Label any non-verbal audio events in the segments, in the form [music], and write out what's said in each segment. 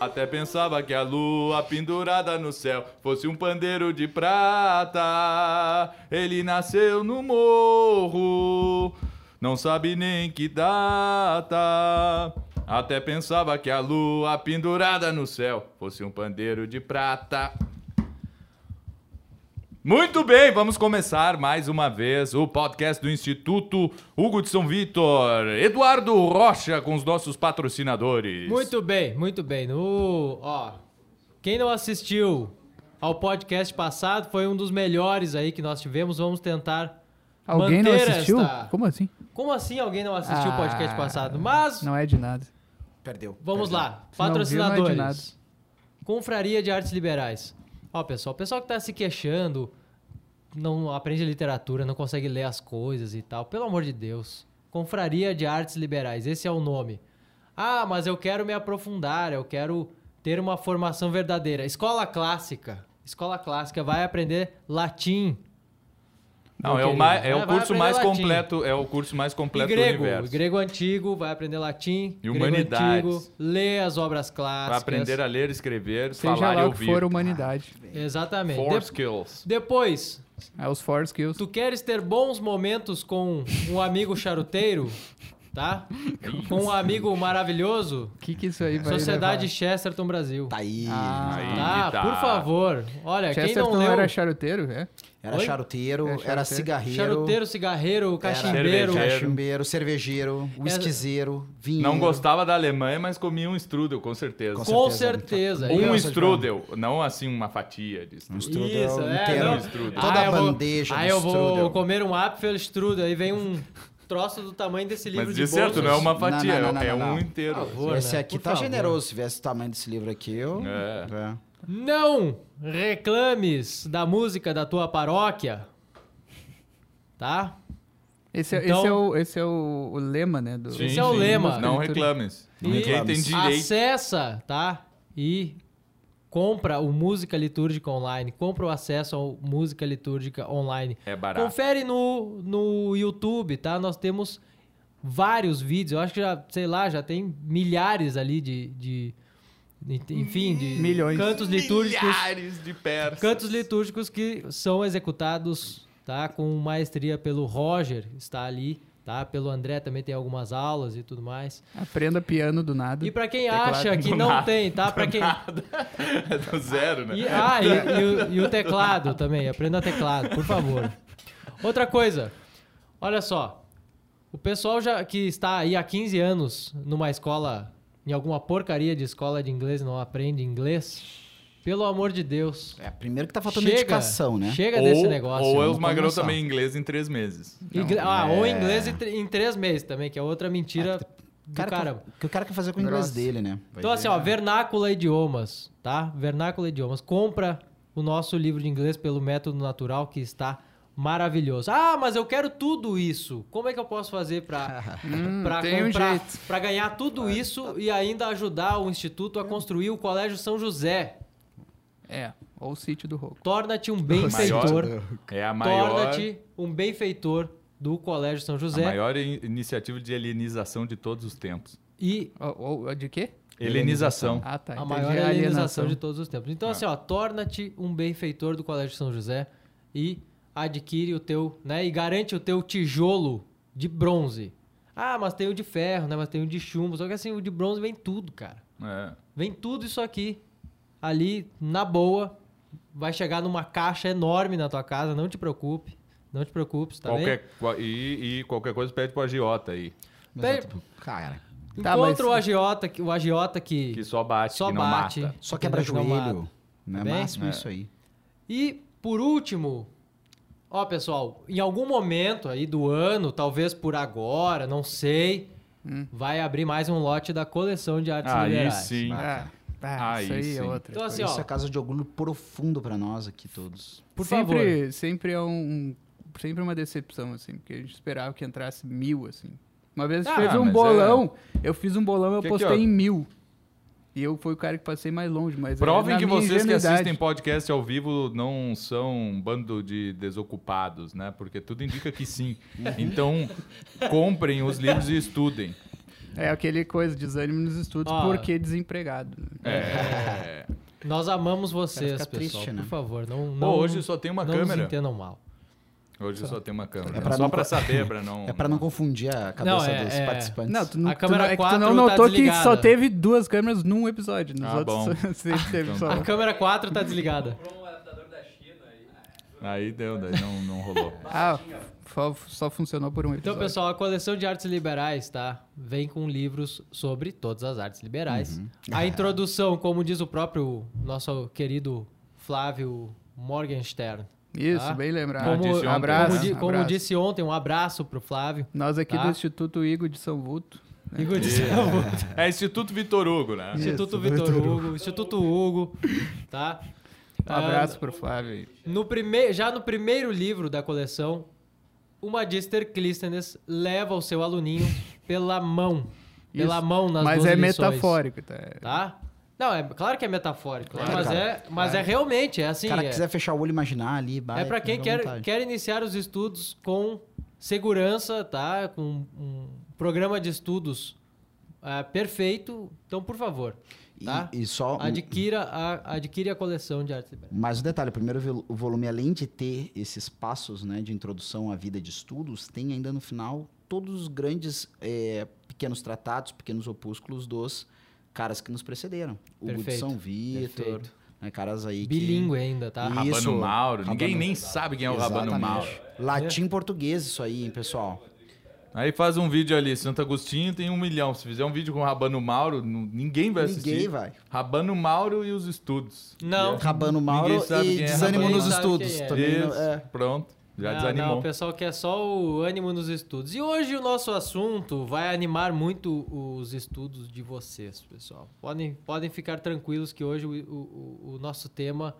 Até pensava que a lua pendurada no céu fosse um pandeiro de prata. Ele nasceu no morro, não sabe nem que data. Até pensava que a lua pendurada no céu fosse um pandeiro de prata. Muito bem, vamos começar mais uma vez o podcast do Instituto Hugo de São Vitor. Eduardo Rocha com os nossos patrocinadores. Muito bem, muito bem. No, ó, quem não assistiu ao podcast passado foi um dos melhores aí que nós tivemos. Vamos tentar Alguém não manter assistiu? esta- Como assim? Como assim alguém não assistiu o podcast Ah, passado? Mas Não é de nada. Perdeu. vamos Perdeu. lá, Se não viu, não é de patrocinadores. nada. Confraria de Artes Liberais. Ó, pessoal, o pessoal que tá se queixando, não aprende literatura, não consegue ler as coisas e tal. Pelo amor de Deus. Confraria de Artes Liberais, esse é o nome. Ah, mas eu quero me aprofundar, eu quero ter uma formação verdadeira. Escola clássica. Escola clássica vai aprender latim. Não, é o, mais, é Vai- o curso mais latim. completo, é o curso mais E completo do grego, universo. grego antigo, vai aprender latim. E humanidades. antigo, lê as obras clássicas. Vai aprender a ler, escrever, Seja falar e ouvir. que for humanidade. Exatamente. Four De- skills. Depois, É os four skills. Tu queres ter bons momentos com um amigo charuteiro, tá? Com um amigo maravilhoso? O que, que isso aí vai Sociedade levar? Chesterton Brasil. Tá aí. Ah, Aí Tá, tá. por favor. Olha, quem Chesterton não leu... era charuteiro, é? Era Oi? charuteiro, É, era charuteiro. cigarreiro. Charuteiro, cigarreiro, era cachimbeiro. cervejeiro. Cachimbeiro, cervejeiro, whiskyzeiro, vinho. Não gostava da Alemanha, mas comia um strudel, com certeza. Com Com certeza. certeza. Um Um strudel, não assim uma fatia de Um strudel. strudel Isso, é, inteiro. não. strudel. Toda Ah, a vou- bandeja Aí do eu vou strudel. comer um Apfelstrudel, aí vem um troço do tamanho desse livro Mas de de certo, bolsas. não é uma fatia, não, não, é não, um não. inteiro. Por favor. Esse né? aqui Por tá favor. generoso. Se tivesse o tamanho desse livro aqui, eu... É. É. Não reclames da música da tua paróquia. Tá? Esse, é- Então- esse é, o, esse é o, o lema, né? Do, Sim, Esse é o sim, lema. Não reclames. Ninguém tem direito. Acessa, tá? E compra o Música Litúrgica Online. Compra o acesso ao Música Litúrgica Online. É barato. Confere no, no YouTube, tá? Nós temos vários vídeos. Eu acho que já, sei lá, já tem milhares ali de- de- enfim, de Milhões. cantos litúrgicos. Milhares de persas. Cantos litúrgicos que são executados, tá? Com maestria pelo Roger, está ali, tá? Pelo André também tem algumas aulas e tudo mais. Aprenda piano do nada. E pra quem Teclado acha que não nada, tem, tá? Pra quem É do zero, né? e, ah, e, e o, e o teclado também, aprenda teclado, por favor. Outra coisa, olha só, o pessoal já que está aí há 15 anos numa escola, em alguma porcaria de escola de inglês, não aprende inglês, pelo amor de Deus. É, primeiro que tá faltando chega, educação, né? Chega ou, desse negócio. Ou é os magrão começar. também inglês em três meses. Ingle- ah, é. ou inglês em, tr- em três meses também, que é outra mentira O do cara caramba. que, que o cara quer fazer com o inglês dele, né? Vai Então, ver. assim, ó, Vernácula Idiomas, tá? Vernácula Idiomas. Compra o nosso livro de inglês pelo método natural, que está maravilhoso. Ah, mas eu quero tudo isso. Como é que eu posso fazer pra, [laughs] Hum, um pra ganhar tudo isso e ainda ajudar o Instituto a construir o Colégio São José? É, ou o sítio do Roco. Torna-te um [laughs] benfeitor. É a maior, Torna-te um benfeitor do Colégio São a José. maior in- iniciativa de helenização de todos os tempos. E Ou, ou- de quê? Helenização. Ah, tá. a entendi. maior alienação de todos os tempos. Ah. Então, assim, ó, torna-te um benfeitor do Colégio São José e adquire o teu, né, e garante o teu tijolo de bronze. Ah, mas tem o de ferro, né, mas tem o de chumbo. Só que assim, o de bronze vem tudo, cara. É. Vem tudo isso aqui, ali, na boa. Vai chegar numa caixa enorme na tua casa, não te preocupe. Não te preocupes, tá bem? Qualquer, qua- e, e qualquer coisa pede pro agiota aí. Exato. Cara, Tá, Encontra mas- o agiota, que- o agiota que... Que só bate, Só que não bate. mata. só quebra não joelho. mata. Não é Bem? máximo É. isso aí. E por último, ó pessoal, em algum momento aí do ano, talvez por agora, não sei, vai abrir mais um lote da coleção de artes Aí liberais. sim. Ah, ah, Aí isso aí sim. é outra. Então assim, isso ó, é causa de orgulho profundo pra nós aqui todos. por favor. sempre, Sempre é um... Sempre uma decepção, assim. Porque a gente esperava que entrasse mil, assim. Uma vez a gente Ah, fez um mas bolão. Eu fiz um bolão, eu Que postei ó. em mil. E eu fui o cara que passei mais longe, mas... é Provem que vocês que assistem podcast ao vivo não são um bando de desocupados, né? Porque tudo indica que sim. [laughs] Então, comprem os livros e estudem. É aquele coisa, desânimo nos estudos, Ó. porque desempregado. É. Nós amamos vocês, pessoal. triste, né? Por favor, não, Pô, não hoje só tem uma não câmera. entendam mal. Hoje só tem uma câmera. É pra só não pra co- saber, pra [laughs] não. É pra não confundir a cabeça Não, é- dos é. participantes. Não, tu não, A câmera é tu 4 não tá notou que só teve duas câmeras num episódio. Nos Ah, outros bom. [laughs] sempre teve só. A câmera 4 tá desligada. Aí deu, daí não, não rolou. [laughs] Ah, só, só funcionou por um Então, episódio. pessoal, a coleção de artes liberais, tá? Vem com livros sobre todas as artes liberais. A introdução, como diz o próprio nosso querido Flávio Morgenstern. Isso, tá? bem lembrado. Como, disse ontem. abraço, como, di- como abraço. disse ontem, um abraço pro Flávio. Nós aqui Tá? do Instituto Igor de São Vulto. Igor de É Instituto Vitor Hugo, né? Instituto Vitor Hugo, Instituto Hugo, tá? Um abraço pro Flávio aí. No prime... Já no primeiro livro da coleção, o Magister Clístenes leva o seu aluninho pela mão. Pela Isso. mão nas Mas 12 é lições, metafórico, tá? Tá? Não, é claro que é metafórico? Claro, mas, cara. é, mas é realmente, é assim. O cara é, quiser fechar o olho e imaginar ali, vai, é para quem quer, vontade. quer iniciar os estudos com segurança, tá? Com um programa de estudos ah, perfeito. Então, por favor, E- tá? E, só um- Adquira a, adquire a coleção de artes liberais. mais um detalhe, o primeiro vol- o volume, além de ter esses passos né, de introdução à vida de estudos, tem ainda no final todos os grandes eh, pequenos tratados, pequenos opúsculos dos caras que nos precederam. Hugo de Perfeito, São Vitor, né, caras aí que... Bilíngue ainda, tá? Isso. Rabano Mauro. Ninguém Rabano- nem sabe quem é o Rabano Exatamente. Mauro. Latim português, isso aí, hein, pessoal. Aí faz um vídeo ali, Santo Agostinho tem um milhão. Se fizer um vídeo com Rabano Mauro, ninguém vai assistir. Ninguém vai. Rabano Mauro e os estudos. Não. Rabano Mauro Ninguém e é desânimo Rabano nos Mauro. estudos. Ninguém Também, Isso, não- é. pronto. Já não, desanimou. Não, o pessoal quer só o ânimo nos estudos. E hoje o nosso assunto vai animar muito os estudos de vocês, pessoal. Podem, podem ficar tranquilos que hoje o, o- o nosso tema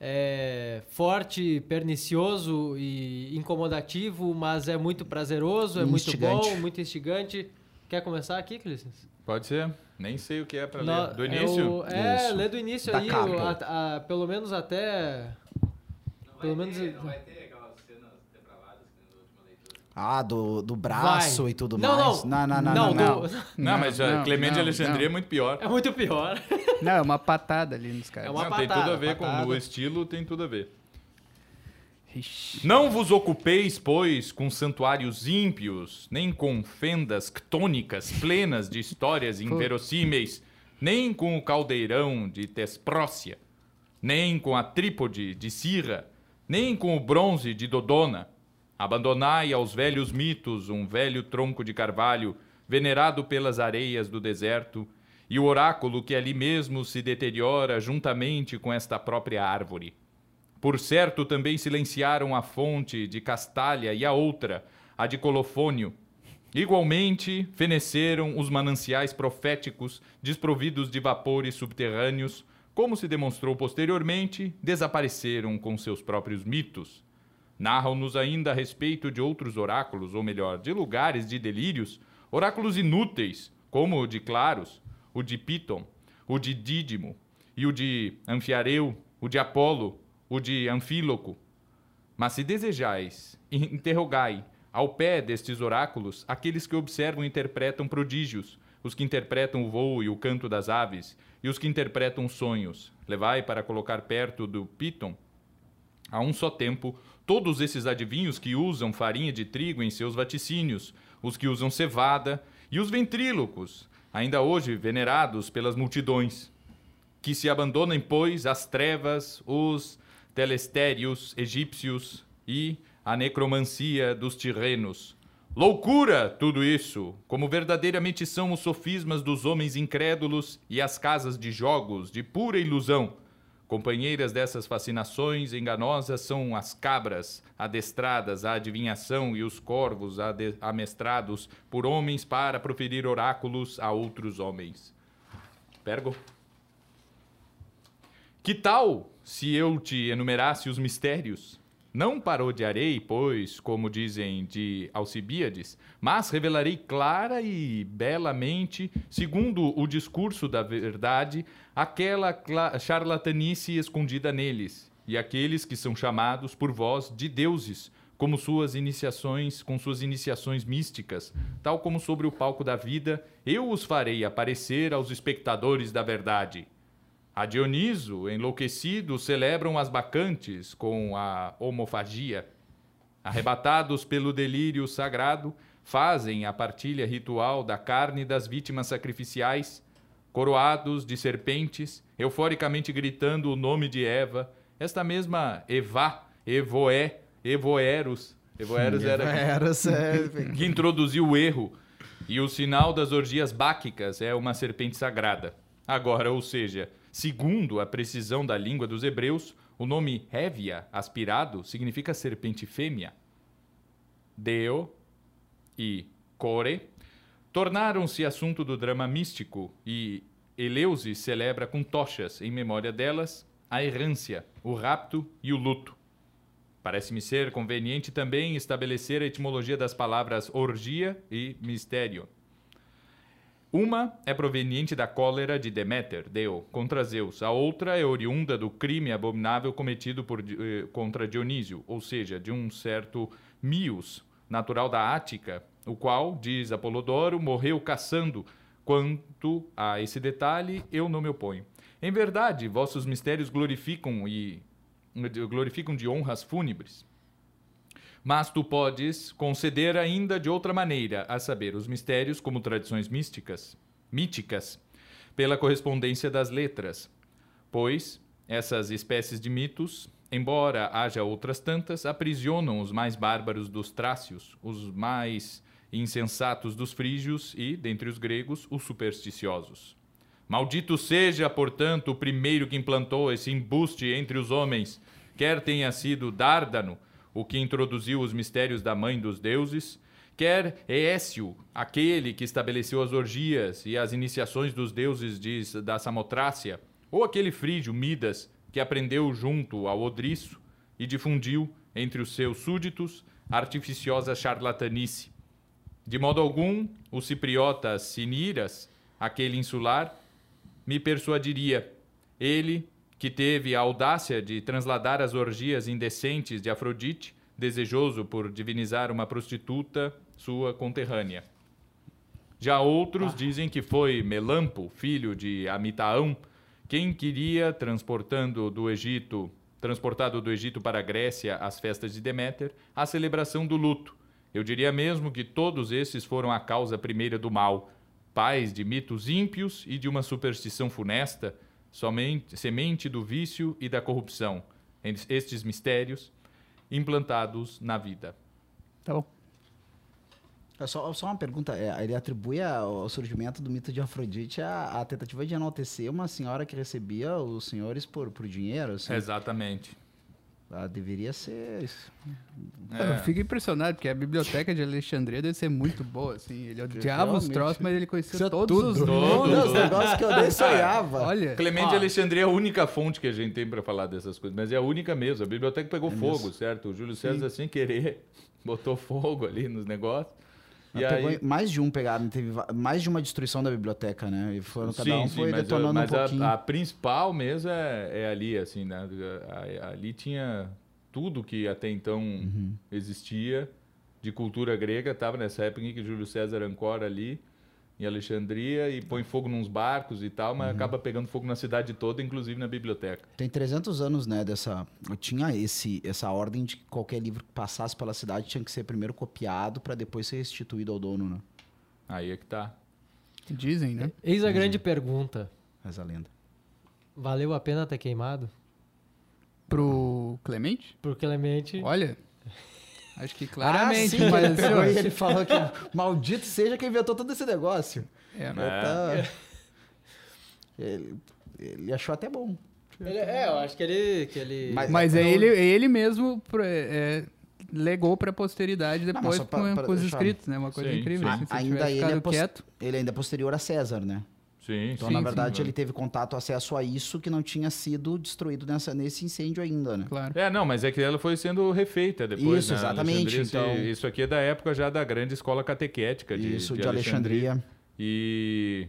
é forte, pernicioso e incomodativo, mas é muito prazeroso, é muito Instigante. bom, muito instigante. Quer começar aqui, Clístenes? Pode ser. Nem sei o que é pra Nó- ler. Do é início? o- É, lê do início Da aí, o- a- a- pelo menos até... Pelo menos... Ah, do, do braço Vai. e tudo Não, mais. não. Não, não, não. Não, não, do- Não, mas não, Clemente de não, Alexandria é não. muito pior. É muito pior. [laughs] Não, é uma patada ali nos caras. É uma Não, tem patada, tudo a ver patada. com o estilo, tem tudo a ver. Ixi. Não vos ocupeis, pois, com santuários ímpios, nem com fendas ctônicas plenas de histórias inverossímeis, nem com o caldeirão de Tesprócia, nem com a trípode de Cirra, nem com o bronze de Dodona. Abandonai aos velhos mitos um velho tronco de carvalho, venerado pelas areias do deserto, e o oráculo que ali mesmo se deteriora juntamente com esta própria árvore. Por certo, também silenciaram a fonte de Castalha e a outra, a de Colofônio. Igualmente, feneceram os mananciais proféticos desprovidos de vapores subterrâneos, como se demonstrou posteriormente, desapareceram com seus próprios mitos. Narram-nos ainda a respeito de outros oráculos, ou melhor, de lugares de delírios, oráculos inúteis, como o de Claros, o de Piton, o de Dídimo, e o de Anfiareu, o de Apolo, o de Anfíloco. Mas se desejais, in- interrogai ao pé destes oráculos aqueles que observam e interpretam prodígios, os que interpretam o voo e o canto das aves, e os que interpretam sonhos. Levai para colocar perto do Piton a um só tempo, todos esses adivinhos que usam farinha de trigo em seus vaticínios, os que usam cevada e os ventrílocos, ainda hoje venerados pelas multidões, que se abandonem, pois, às trevas, os telestérios egípcios e a necromancia dos tirrenos. Loucura tudo isso, como verdadeiramente são os sofismas dos homens incrédulos e as casas de jogos de pura ilusão. Companheiras dessas fascinações enganosas são as cabras, adestradas à adivinhação, e os corvos amestrados por homens para proferir oráculos a outros homens. Pergo? Que tal se eu te enumerasse os mistérios? Não parodiarei, pois, como dizem de Alcibíades, mas revelarei clara e belamente, segundo o discurso da verdade, aquela charlatanice escondida neles, e aqueles que são chamados por vós de deuses, como suas iniciações, com suas iniciações místicas, tal como sobre o palco da vida, eu os farei aparecer aos espectadores da verdade. A Dioniso, enlouquecido, celebram as bacantes com a homofagia. Arrebatados pelo delírio sagrado, fazem a partilha ritual da carne das vítimas sacrificiais, coroados de serpentes, euforicamente gritando o nome de Eva, esta mesma Eva, Evoé, Evoeros, Evoeros era é, que introduziu o erro. E o sinal das orgias báquicas é uma serpente sagrada. Agora, ou seja, segundo a precisão da língua dos hebreus, o nome Hévia, aspirado, significa serpente fêmea. Deo e Core tornaram-se assunto do drama místico e Eleusis celebra com tochas, em memória delas, a errância, o rapto e o luto. Parece-me ser conveniente também estabelecer a etimologia das palavras orgia e mistério. Uma é proveniente da cólera de Deméter, Deu, contra Zeus. A outra é oriunda do crime abominável cometido por, eh, contra Dionísio, ou seja, de um certo Mios, natural da Ática, o qual, diz Apolodoro, morreu caçando. Quanto a esse detalhe, eu não me oponho. Em verdade, vossos mistérios glorificam e glorificam de honras fúnebres. Mas tu podes conceder ainda de outra maneira, a saber, os mistérios como tradições místicas, míticas, pela correspondência das letras, pois essas espécies de mitos, embora haja outras tantas, aprisionam os mais bárbaros dos trácios, os mais insensatos dos frígios e, dentre os gregos, os supersticiosos. Maldito seja, portanto, o primeiro que implantou esse embuste entre os homens, quer tenha sido Dárdano, o que introduziu os mistérios da mãe dos deuses, quer Écio, aquele que estabeleceu as orgias e as iniciações dos deuses de, da Samotrácia, ou aquele frígio Midas, que aprendeu junto ao Odriço e difundiu entre os seus súditos artificiosa charlatanice. De modo algum, o cipriota Siniras, aquele insular, me persuadiria. Ele, que teve a audácia de transladar as orgias indecentes de Afrodite, desejoso por divinizar uma prostituta sua conterrânea. Já outros dizem que foi Melampo, filho de Amitaão, quem queria, transportando do Egito, transportado do Egito para a Grécia às festas de Deméter, a celebração do luto. Eu diria mesmo que todos esses foram a causa primeira do mal, pais de mitos ímpios e de uma superstição funesta, somente semente do vício e da corrupção, estes mistérios implantados na vida. Tá bom. É Só, só uma pergunta, é, ele atribui a- o surgimento do mito de Afrodite à, à tentativa de enaltecer uma senhora que recebia os senhores por, por dinheiro, assim. Exatamente. Ah, deveria ser isso. Eu É. fico impressionado, porque a biblioteca de Alexandria deve ser muito boa, assim. Ele odiava os troços, mas ele conhecia é todos tudo. os nomes. Não, os negócios que eu nem sonhava. Olha, Clemente Ó. de Alexandria é a única fonte que a gente tem para falar dessas coisas, mas é a única mesmo. A biblioteca pegou fogo, certo? O Júlio César, sem querer, [laughs] botou fogo ali nos negócios. E Ah, pegou aí, mais de um pegaram, teve mais de uma destruição da biblioteca, né? E foram, cada sim, um foi mas, a, detonando mas um a- pouquinho. a, principal mesmo é, é ali, assim, né? A- a- Ali tinha tudo que até então Uhum. existia de cultura grega, estava nessa época em que Júlio César ancora ali em Alexandria e põe fogo nos barcos e tal, Uhum. mas acaba pegando fogo na cidade toda, inclusive na biblioteca. Tem 300 anos, né, dessa... Eu tinha esse, essa ordem de que qualquer livro que passasse pela cidade tinha que ser primeiro copiado para depois ser restituído ao dono, né? Aí é que tá. dizem, né? Eis a grande pergunta. Essa lenda. Valeu a pena ter queimado? Pro Clemente? Por Clemente. Olha, acho que claramente, ah, sim, mas ele pegou e ele falou que maldito seja quem inventou todo esse negócio. é, É. Tá- Ele, ele achou até bom. Ele- é, eu acho que ele. Que ele Mas- Mas é não- ele, é ele mesmo pro- é, legou pra posteridade mas depois só pra- com, pra com os escritos, né? Uma coisa Sim, incrível. sim. assim, Ainda ele é quieto. Ele ainda é posterior a César, né? Sim, Então, Sim, na sim. verdade, ele teve contato, acesso a isso que não tinha sido destruído nessa, nesse incêndio ainda, né? Claro. É, não, mas é que ela foi sendo refeita depois. Isso, né? exatamente, Alexandria, então- Isso aqui é da época já da grande escola catequética de, isso, de, Alexandria. E,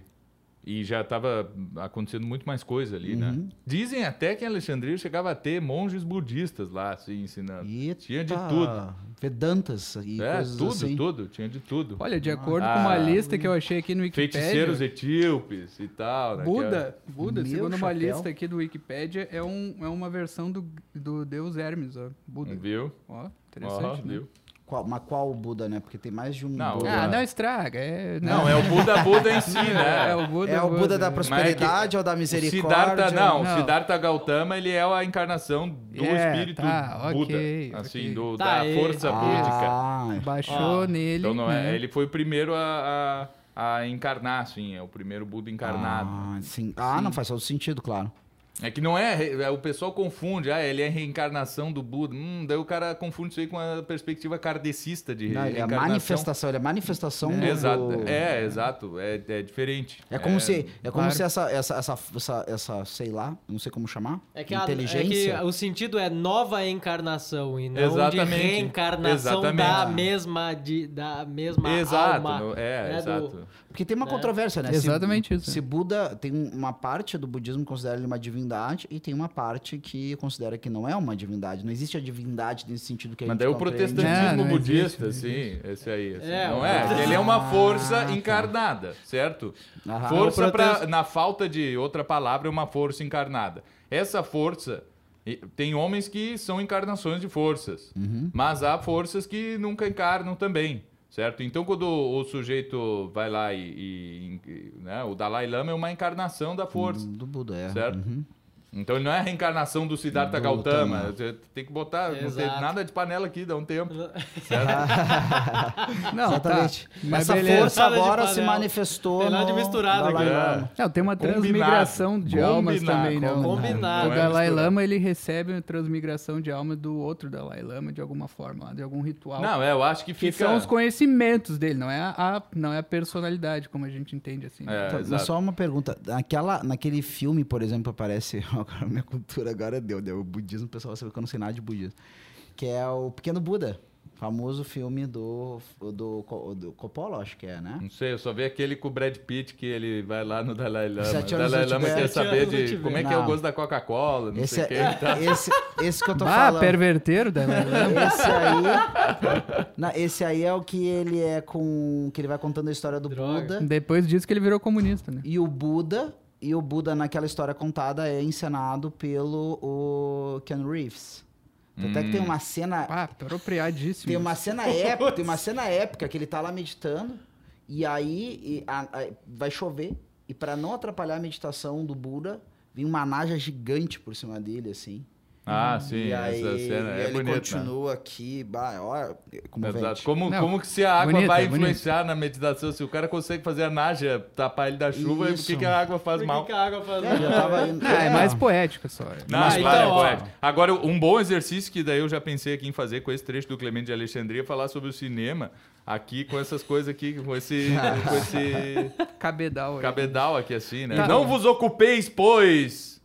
e já estava acontecendo muito mais coisa ali, né? Uhum. Dizem até que em Alexandria chegava a ter monges budistas lá, assim, ensinando. Eita, Tinha de tudo. Vedantas e é, coisas tudo, assim. tudo, tinha de tudo. Olha, de acordo Ah. com uma lista que eu achei aqui no Wikipedia... Feiticeiros etíopes e tal. né, Buda, Buda Meu segundo uma chapéu. lista aqui do Wikipedia, é, um, é uma versão do, do deus Hermes, ó. Buda. Viu? Ó, Ó, interessante, né? viu? Qual, mas qual Buda, né? Porque tem mais de um Não, Buda. Ah, Buda. não estraga. É, Não, é o Buda Buda em si, [laughs] É, né? o Buda. É o Buda da é. prosperidade ou da O misericórdia? Siddhartha, não, Não. o Siddhartha Gautama, ele é a encarnação do É, espírito tá, Buda, assim, ok. do, Tá, da força búdica. Ah, Baixou Ó, nele. Então não é, né? ele foi o primeiro a, a, a encarnar, assim, é o primeiro Buda encarnado. Ah, sim. Ah, não faz todo sentido, claro. É que não é, é, o pessoal confunde, ah, ele é reencarnação do Buda. Hum, daí o cara confunde isso aí com a perspectiva kardecista de Não, ele é a reencarnação. manifestação, ele é a manifestação do... Exato, é, exato, é, é diferente. É como se, é como claro. se essa, essa, essa, essa, essa, sei lá, não sei como chamar, É que, a- é inteligência. que o sentido é nova encarnação e não Exatamente. de reencarnação da Exatamente. mesma mesma, de, da mesma Exato, alma. é, né, do- exato. Porque tem uma né? controvérsia, né? Exatamente se, isso. Se Buda tem uma parte do budismo que considera ele uma divindade e tem uma parte que considera que não é uma divindade. Não existe a divindade nesse sentido que a Mas gente daí o protestantismo não budista, existe, sim, esse aí. assim, É, não é? Ele é uma força Ah, tá. encarnada, certo? Aham. Força O pra, na falta de outra palavra, é uma força encarnada. Essa força tem homens que são encarnações de forças, Uhum. mas há forças que nunca encarnam também, certo? Então quando o, o sujeito vai lá e, e- e, né, o Dalai Lama é uma encarnação da força. Do Buda, é. Certo? Uhum. Então ele não é a reencarnação do Siddhartha Do Gautama. Gautama. Você tem que botar, não tem Exato. nada de panela aqui, dá um tempo. [laughs] Não, Exatamente. Tá. Mas Essa beleza. força agora se manifestou Tem nada de misturado aqui. Lama. Não, tem uma Combinado. transmigração de almas Combinado, também, né? O- combinado. O é Dalai. Lama, ele recebe uma transmigração de alma do outro Dalai Lama, de alguma forma, de algum ritual. Não, é, eu acho que que fica... são os conhecimentos dele, não é a, não é a personalidade, como a gente entende, assim. né? É, Tá, exato. só uma pergunta. Naquela, naquele filme, por exemplo, aparece. [laughs] Agora, minha cultura agora deu, deu. O budismo, o pessoal vai saber que eu não sei nada de budismo. Que é o Pequeno Buda. Famoso filme do, do, do Coppola, acho que é, né? Não sei, eu só vi aquele com o Brad Pitt que ele vai lá no Dalai Lama. Sete O Dalai Lama quer saber de como é que é o gosto da Coca-Cola, não Esse, sei o é, que e tal. esse, esse que eu tô Ah, falando. perverteiro Dalai Lama. Esse aí. [laughs] Não, esse aí é o que ele é com. Que ele vai contando a história do Droga. Buda. Depois disso que ele virou comunista, né? E o Buda. E o Buda, naquela história contada, é encenado pelo o Ken Reeves. Tanto é que tem uma cena. Ah, apropriadíssimo. Tem uma cena [laughs] épica, tem uma cena épica que ele tá lá meditando. E aí e a- a- vai chover. E pra não atrapalhar a meditação do Buda, vem uma naja gigante por cima dele, assim. Ah, sim, e aí, essa cena e é ele bonita. continua aqui, bah, olha, comovente. Exato. Como, Não, como que se a água bonito, vai é influenciar na meditação? Se o cara consegue fazer a nájia tapar ele da chuva, por que, que a água faz Por que mal? que a água faz É, já mal? tava indo- Ah, é mais poética só. Não, Mas claro, então, é poético. Agora, um bom exercício que daí eu já pensei aqui em fazer com esse trecho do Clemente de Alexandria, é falar sobre o cinema aqui com essas coisas aqui, com esse, [laughs] com esse Cabedal. aí. cabedal aqui assim, né? Tá. Não vos ocupeis, pois,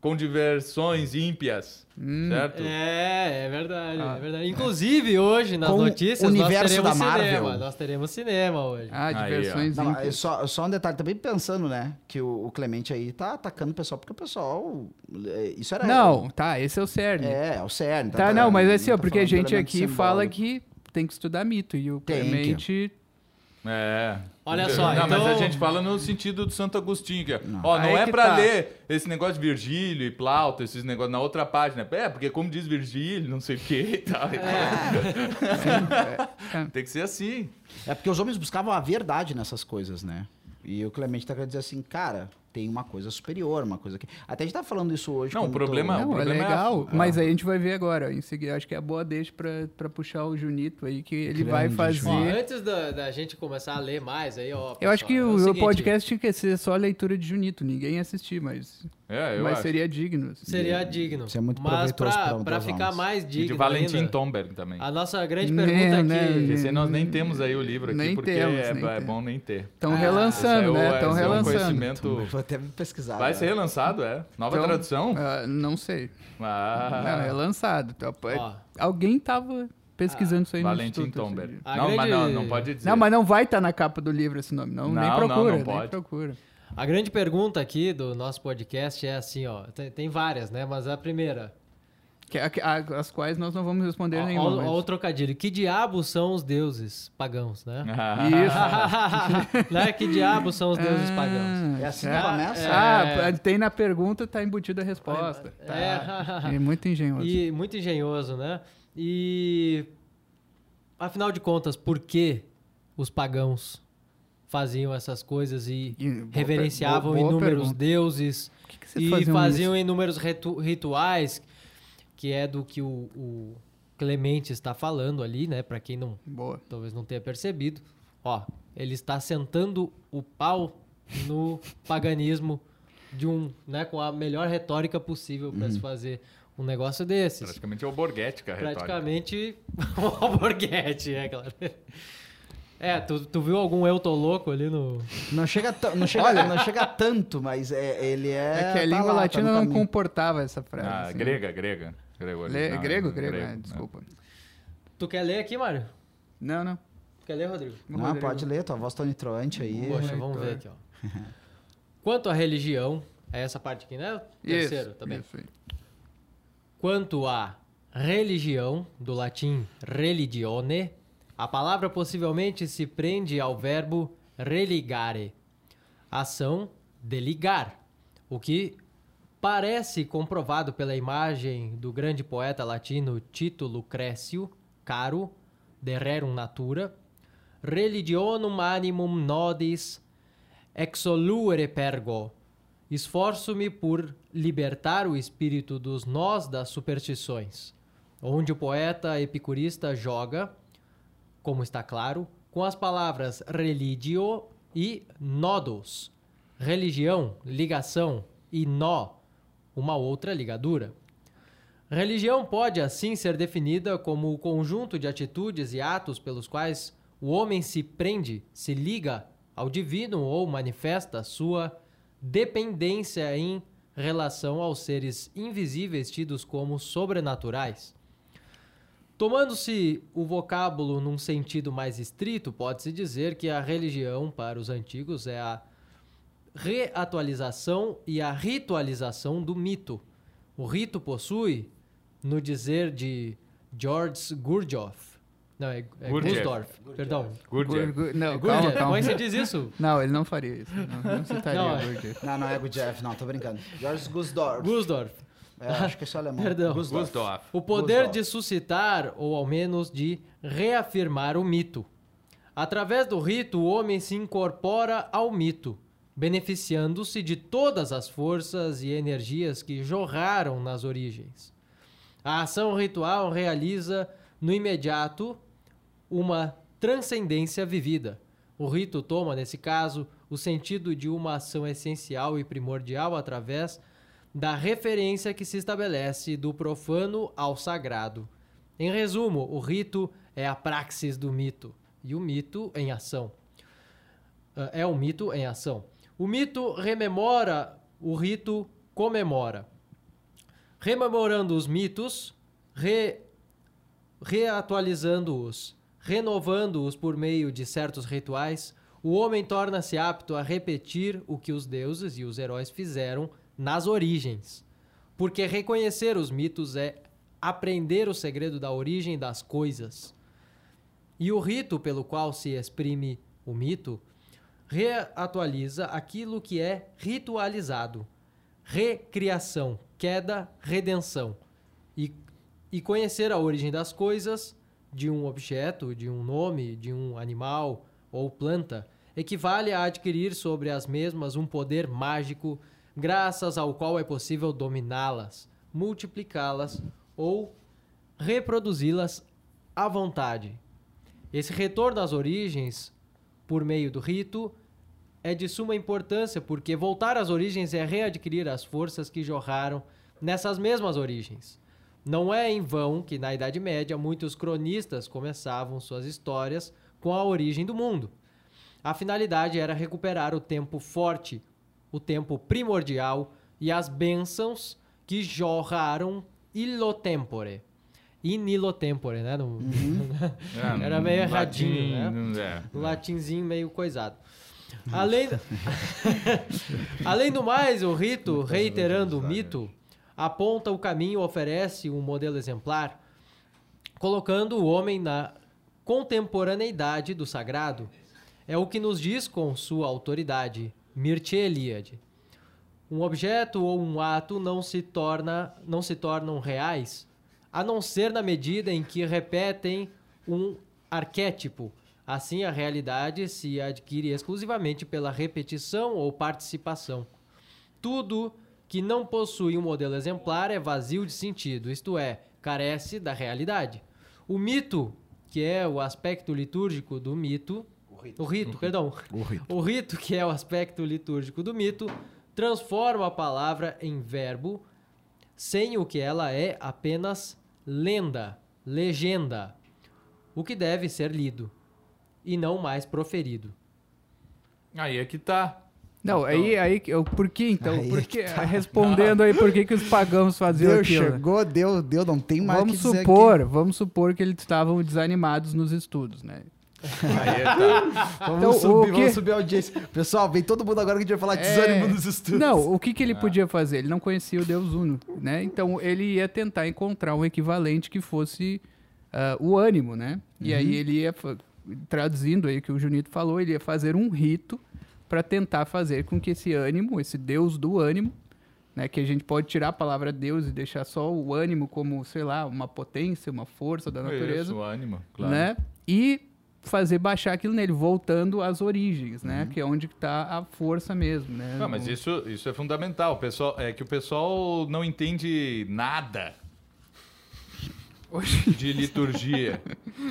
com diversões ímpias, Hum. certo? É, é verdade, Ah. é verdade. Inclusive, hoje, nas Com o notícias, nós universo teremos da Marvel. cinema. Nós teremos cinema hoje. Ah, Aí, diversões Não, é só, só um detalhe, também pensando, né? Que o, o Clemente aí tá atacando o pessoal, porque o pessoal. é, Isso era. Não, tá, esse é o cerne. É, é o CERN. Tá, não, mas assim, ó, tá porque a gente aqui fala que tem que estudar mito e o Tem que. É. Olha só, Não, mas então- a gente fala no sentido do Santo Agostinho. Que, é, Não. Ó, não é pra tá. ler esse negócio de Virgílio e Plauto, esses negócios na outra página. É, porque como diz Virgílio, não sei o que e tal. É. [laughs] Tem que ser assim. É porque os homens buscavam a verdade nessas coisas, né? E o Clemente tá querendo dizer assim, cara, tem uma coisa superior, uma coisa que. Até a gente tá falando isso hoje. Não, o problema- tô- o Não, é problema é a- legal, é. mas aí a gente vai ver agora. Em seguida, acho que é a boa deixa pra, pra puxar o Junito aí, que ele vai Grande fazer. Ó, antes da, da gente começar a ler mais aí, ó. Eu acho que pessoal, é o, seguinte, podcast tinha que ser só leitura de Junito, ninguém ia assistir, mas, É, eu mas acho. seria digno. assim. Seria digno. Isso é muito Mas outras ficar mais E digno de Valentim ainda, Tomberg também. a nossa grande Né, pergunta né, aqui... né. Esse nós nem temos aí o livro aqui, Nem porque temos, é, nem é bom nem ter. Estão Ah, relançando, é né? Estão é um relançando. conhecimento... Vou até pesquisar. Vai ser relançado, é? Nova Então, tradução? ah, não sei. Ah, Não, é lançado. Então, Ó, Alguém tava pesquisando isso aí no Valentim instituto. esse Tomberg. Não, mas grande- não, não pode dizer. Não, mas não vai estar na capa do livro esse nome. Não, nem Não, não, procura, não nem pode. procura. A grande pergunta aqui do nosso podcast é assim, ó. Tem, tem várias, né? Mas a primeira. Que, a- que- a- as quais nós não vamos responder Ó, nenhuma. ó o trocadilho. Que diabos são os deuses pagãos, né? Isso. [laughs] né? Que diabos são os deuses pagãos? É assim que Ah, começa? Ah, tem na pergunta, tá embutida a resposta. Tá. É. É muito engenhoso. E muito engenhoso, né? E afinal de contas, por que os pagãos faziam essas coisas e E reverenciavam boa- boa inúmeros pergunta. deuses que que e faziam isso? inúmeros ritu- rituais, que é do que o, o Clemente está falando ali, né? Para quem não Boa. talvez não tenha percebido, ó, ele está sentando o pau no paganismo de um, né, com a melhor retórica possível para Uhum. se fazer um negócio desses. Praticamente é o Borghetti, a retórica. Praticamente [laughs] o alborguete, é claro. É, tu, tu viu algum eu tô louco ali no. Não chega, não chega, não chega tanto, mas é, ele é. É que a tá língua lá, tá latina no não caminho. comportava essa frase. Ah, assim. grega, grega. Grego, Le- original, grego, né? grego, é, né? desculpa. Tu quer ler aqui, Mário? Não, não. Quer ler, Rodrigo? Não, Rodrigo. pode ler, tua voz tá nitroante aí. Poxa, vamos ver aqui, ó. [laughs] Quanto à religião, é essa parte aqui, né? Terceiro, isso, também. Isso aí. Quanto à religião, do latim religione, a palavra possivelmente se prende ao verbo religare, ação de ligar, o que parece comprovado pela imagem do grande poeta latino Tito Lucrécio, caro, de rerum natura, religionum animum nodis exolure pergo, Esforço-me por libertar o espírito dos nós das superstições, onde o poeta epicurista joga, como está claro, com as palavras religio e nodos. Religião, ligação e nó, uma outra ligadura. Religião pode assim ser definida como o conjunto de atitudes e atos pelos quais o homem se prende, se liga ao divino ou manifesta sua dependência em relação aos seres invisíveis tidos como sobrenaturais. Tomando-se o vocábulo num sentido mais estrito, pode-se dizer que a religião para os antigos é a reatualização e a ritualização do mito. O rito possui, no dizer de George Gurdjieff, não, é, é Gurdjieff. Perdão. Gurdjieff. Gur- gur- Não, É calma, Gurdjieff, calma. que você diz isso? Não, ele não faria isso. Não, não [laughs] citaria Não, é- Gurdjieff. Não, não é Jeff, não, tô brincando. George Gusdorf. Gusdorf. É, acho que é só alemão. Perdão. Gusdorf. Gustave. O poder Gusdorf. de suscitar, ou ao menos de reafirmar o mito. Através do rito, o homem se incorpora ao mito, beneficiando-se de todas as forças e energias que jorraram nas origens. A ação ritual realiza, no imediato, uma transcendência vivida. O rito toma, nesse caso, o sentido de uma ação essencial e primordial através da referência que se estabelece do profano ao sagrado. Em resumo, o rito é a praxis do mito e o mito em ação. Ah, É o mito em ação. O mito rememora, o rito comemora. Rememorando os mitos, re- reatualizando-os, renovando-os por meio de certos rituais, o homem torna-se apto a repetir o que os deuses e os heróis fizeram nas origens. Porque reconhecer os mitos é aprender o segredo da origem das coisas. E o rito pelo qual se exprime o mito reatualiza aquilo que é ritualizado. Recriação, queda, redenção. E, e conhecer a origem das coisas, de um objeto, de um nome, de um animal ou planta, equivale a adquirir sobre as mesmas um poder mágico, graças ao qual é possível dominá-las, multiplicá-las ou reproduzi-las à vontade. Esse retorno às origens, por meio do rito, é de suma importância, porque voltar às origens é readquirir as forças que jorraram nessas mesmas origens. Não é em vão que, na Idade Média, muitos cronistas começavam suas histórias com a origem do mundo. A finalidade era recuperar o tempo forte, o tempo primordial e as bênçãos que jorraram illo tempore. In illo tempore, né? No- É, [laughs] Era meio erradinho, né? É. no latinzinho meio coisado. Além, [laughs] Além do mais, o rito, reiterando o mito, aponta o caminho, oferece um modelo exemplar, colocando o homem na contemporaneidade do sagrado. É o que nos diz com sua autoridade, Mircea Eliade. Um objeto ou um ato não se torna não se tornam reais, a não ser na medida em que repetem um arquétipo. Assim, a realidade se adquire exclusivamente pela repetição ou participação. Tudo que não possui um modelo exemplar é vazio de sentido, isto é, carece da realidade. O mito, que é o aspecto litúrgico do mito, o rito, perdão, O rito. o rito, que é o aspecto litúrgico do mito, transforma a palavra em verbo, sem o que ela é apenas lenda, legenda, o que deve ser lido e não mais proferido. Aí é que tá. Não, aí, aí, que- eu- por que então? Aí Por é que, tá. respondendo aí por que, que os pagãos faziam Deus aquilo. né? chegou, deu, deu, não tem mais Vamos que dizer supor, vamos supor que eles estavam desanimados nos estudos, né? Aí é tá. [laughs] Vamos, Então, o subir, que- vamos subir a audiência. Pessoal, vem todo mundo agora que a gente vai falar de É, desânimo nos estudos. Não, o que, que ele Ah. podia fazer? Ele não conhecia o Deus Uno, né? Então ele ia tentar encontrar um equivalente que fosse ah, o ânimo, né? E Uhum. aí ele ia, traduzindo aí o que o Junito falou, ele ia fazer um rito para tentar fazer com que esse ânimo, esse Deus do ânimo, né? Que a gente pode tirar a palavra Deus e deixar só o ânimo como, sei lá, uma potência, uma força da natureza Isso, o ânimo, claro. né? E fazer baixar aquilo nele, voltando às origens, né? Uhum. Que é onde está a força mesmo, né? Não, mas isso, isso é fundamental. O pessoal, é que o pessoal não entende nada de liturgia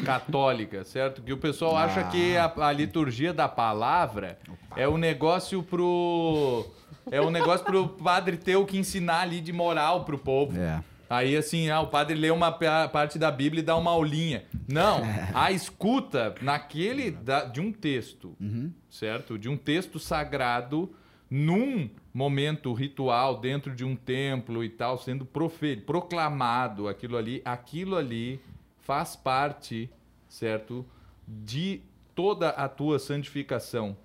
católica, certo? Que o pessoal acha que a, a liturgia da palavra é um negócio pro é um negócio pro padre ter o que ensinar ali de moral pro povo. É. Aí assim, ah, o padre lê uma pa- parte da Bíblia e dá uma aulinha. Não, [laughs] a escuta naquele da- de um texto, Uhum. certo? De um texto sagrado num momento ritual dentro de um templo e tal, sendo profe- proclamado aquilo ali, aquilo ali faz parte, certo? De toda a tua santificação.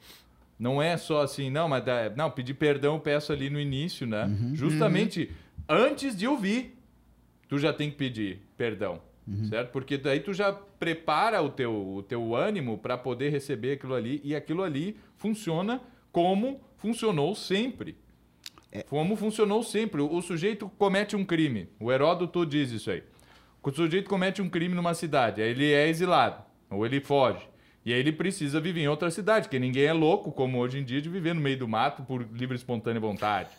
Não é só assim, não, mas não, pedir perdão eu peço ali no início, né? Justamente antes de ouvir, tu já tem que pedir perdão, certo? Porque daí tu já prepara o teu, o teu ânimo para poder receber aquilo ali e aquilo ali funciona como funcionou sempre. Como funcionou sempre. O, o sujeito comete um crime. O Heródoto diz isso aí. O sujeito comete um crime numa cidade, aí ele é exilado, ou ele foge. E aí ele precisa viver em outra cidade, porque ninguém é louco, como hoje em dia, de viver no meio do mato por livre e espontânea vontade.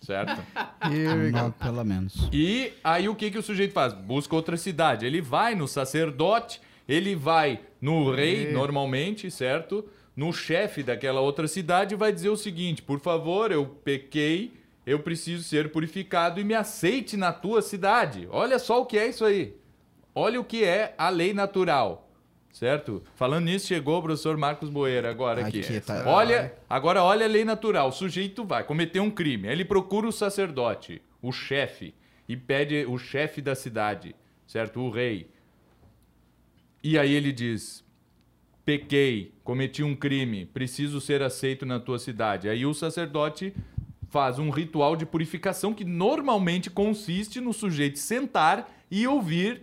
Certo? [laughs] Não, pelo menos. E aí o que, que o sujeito faz? Busca outra cidade. Ele vai no sacerdote, ele vai no rei, normalmente, certo? No chefe daquela outra cidade e vai dizer o seguinte: por favor, eu pequei, eu preciso ser purificado e me aceite na tua cidade. Olha só o que é isso aí. Olha o que é a lei natural. Certo? Falando nisso, chegou o professor Marcos Boeira agora aqui. Aqui, tá. Olha, agora olha a lei natural. O sujeito vai cometer um crime. Aí ele procura o sacerdote, o chefe, e pede o chefe da cidade, certo? O rei. E aí ele diz: pequei, cometi um crime, preciso ser aceito na tua cidade. Aí o sacerdote faz um ritual de purificação que normalmente consiste no sujeito sentar e ouvir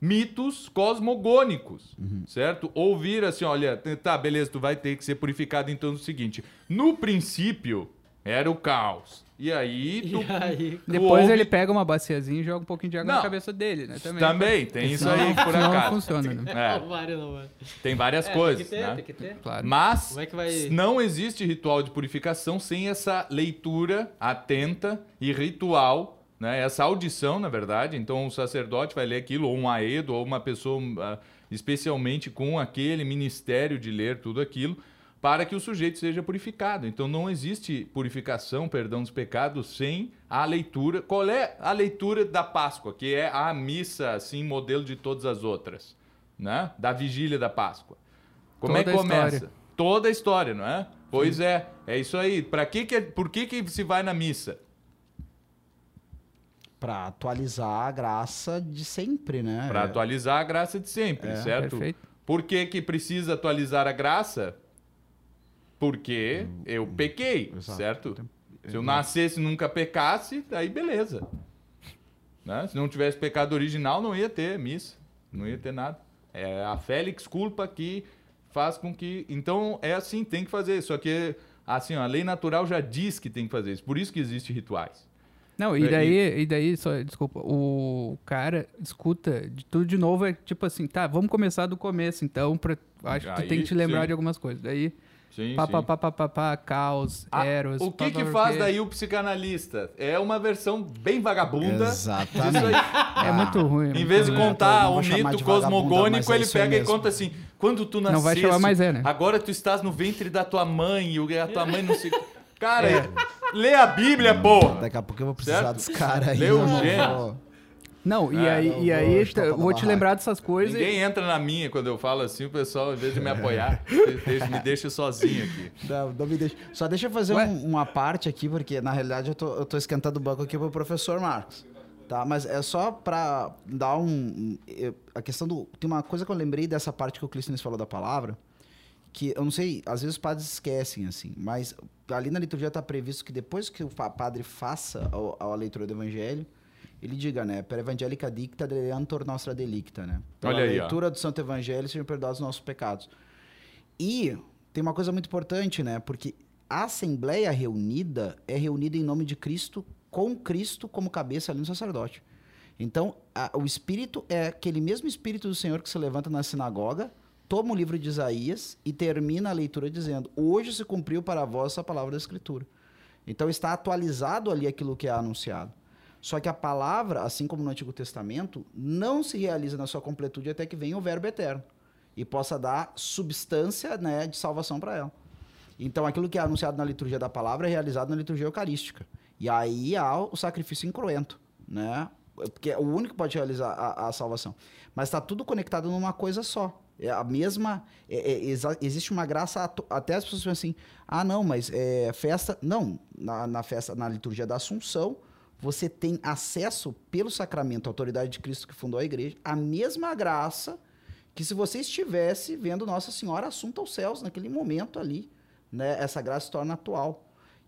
mitos cosmogônicos, certo? Ouvir assim, olha, tá, beleza, tu vai ter que ser purificado então é o seguinte, no princípio era o caos. E aí [laughs] tu E aí, tu Depois ouve- ele pega uma baciazinha e joga um pouquinho de água Não. na cabeça dele, né? Também. também tem isso aí por Senão não acaso. funciona, né? É, tem várias É, coisas, tem que ter, né? tem que ter. Claro. Mas Como é que vai- não existe ritual de purificação sem essa leitura atenta e ritual, né? Essa audição, na verdade. Então o sacerdote vai ler aquilo, ou um aedo, ou uma pessoa ah, especialmente com aquele ministério de ler tudo aquilo, para que o sujeito seja purificado. Então não existe purificação, perdão dos pecados, sem a leitura. Qual é a leitura da Páscoa, que é a missa, assim, modelo de todas as outras, né? Da vigília da Páscoa. Como é Toda que a começa? história. Toda a história, não é? Pois é, é isso aí. Para que que, por que que se vai na missa? Pra atualizar a graça de sempre, né? Para atualizar a graça de sempre, É, certo? perfeito. Por que que precisa atualizar a graça? Porque eu pequei, Exato. certo? Se eu nascesse e nunca pecasse, aí beleza. Né? Se não tivesse pecado original, não ia ter missa. Não ia ter nada. É a Félix culpa que faz com que. Então é assim, tem que fazer. Só que assim, ó, a lei natural já diz que tem que fazer isso. Por isso que existem rituais. Não, e É, daí, e daí, só, desculpa, o cara escuta de tudo de novo, é tipo assim, tá, vamos começar do começo, então, pra, acho que tu Aí, tem que te lembrar sim. de algumas coisas. Daí, Sim, pá, sim. pá, pá, pá, pá, pá, caos, Ah, eros... o que pá, que pá, faz quê. daí o psicanalista? É uma versão bem vagabunda. Exatamente. Disso aí. É muito ruim. é Em muito vez de contar o chamar mito cosmogônico, é ele aí pega e mesmo. conta assim: quando tu nasceste, Não vai chamar mais é, né? agora tu estás no ventre da tua mãe e a tua mãe não se. Cara, lê a Bíblia, porra! Daqui a pouco eu vou precisar Certo? dos caras aí. Lê o eu não Gênesis. vou- Não, e Ah, aí, não e vou aí chutar tá, vou te lembrar dessas coisas. Ninguém entra na minha quando eu falo assim, o pessoal, em vez de me apoiar, [laughs] me deixa, sozinho aqui. Não, não me deixa. Só deixa eu fazer um- uma parte aqui, porque na realidade eu tô, eu tô esquentando o banco aqui pro professor Marcos. Tá? Mas é só pra dar um. um- eu- A questão do. Tem uma coisa que eu lembrei dessa parte que o Clístenes falou da palavra, que eu não sei, às vezes os padres esquecem, assim, mas ali na liturgia está previsto que depois que o padre faça a, a leitura do evangelho, ele diga, né, per evangelica dicta deleantor nostra delicta, né? Pela Olha aí, ó. leitura do Santo Evangelho sejam perdoados os nossos pecados. E tem uma coisa muito importante, né? Porque a Assembleia reunida é reunida em nome de Cristo, com Cristo como cabeça ali no sacerdote. Então, a- o Espírito é aquele mesmo Espírito do Senhor que se levanta na sinagoga, toma o livro de Isaías e termina a leitura dizendo: Hoje se cumpriu para vós essa palavra da Escritura. Então, está atualizado ali aquilo que é anunciado. Só que a palavra, assim como no Antigo Testamento, não se realiza na sua completude até que venha o Verbo eterno e possa dar substância né, de salvação para ela. Então, aquilo que é anunciado na liturgia da palavra é realizado na liturgia eucarística. E aí há o sacrifício incruento, né? Porque é o único que pode realizar a, a salvação. Mas está tudo conectado numa coisa só. É a mesma. é- é- existe uma graça. Até as pessoas pensam assim: ah, não, mas é festa. Não, na, na festa, na liturgia da Assunção, você tem acesso pelo sacramento, a autoridade de Cristo que fundou a igreja, a mesma graça que se você estivesse vendo Nossa Senhora assunta aos céus naquele momento ali, né? Essa graça se torna atual,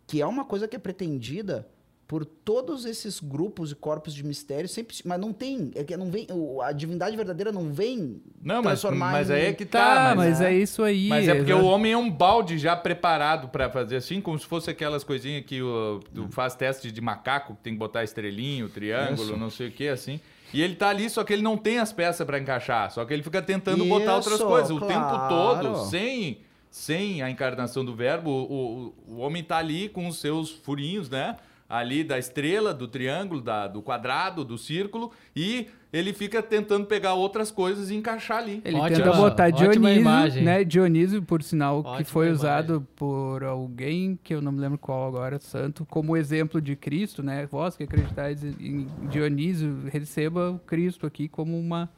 que é uma coisa que é pretendida por todos esses grupos e corpos de mistério, sempre, mas não tem, é que não vem, o- a divindade verdadeira não vem Não, mas, transformar mas em- aí é que Tá, tá. mas, é- é isso aí. Mas é porque exato. o homem é um balde já preparado pra fazer assim, como se fosse aquelas coisinhas que o, tu faz teste de macaco, que tem que botar estrelinho, triângulo, Isso. não sei o que, assim. E ele tá ali, só que ele não tem as peças pra encaixar. Só que ele fica tentando botar outras Isso, coisas. O claro. tempo todo, sem, sem a encarnação do verbo, o, o, o homem tá ali com os seus furinhos, né? Ali da estrela, do triângulo, da, do quadrado, do círculo, e ele fica tentando pegar outras coisas e encaixar ali. Ele Ótima- tenta botar Dionísio, né? Dionísio, por sinal, que Ótima foi imagem. usado por alguém, que eu não me lembro qual agora, santo, como exemplo de Cristo, né? Vós que acreditais em Dionísio, receba o Cristo aqui como uma...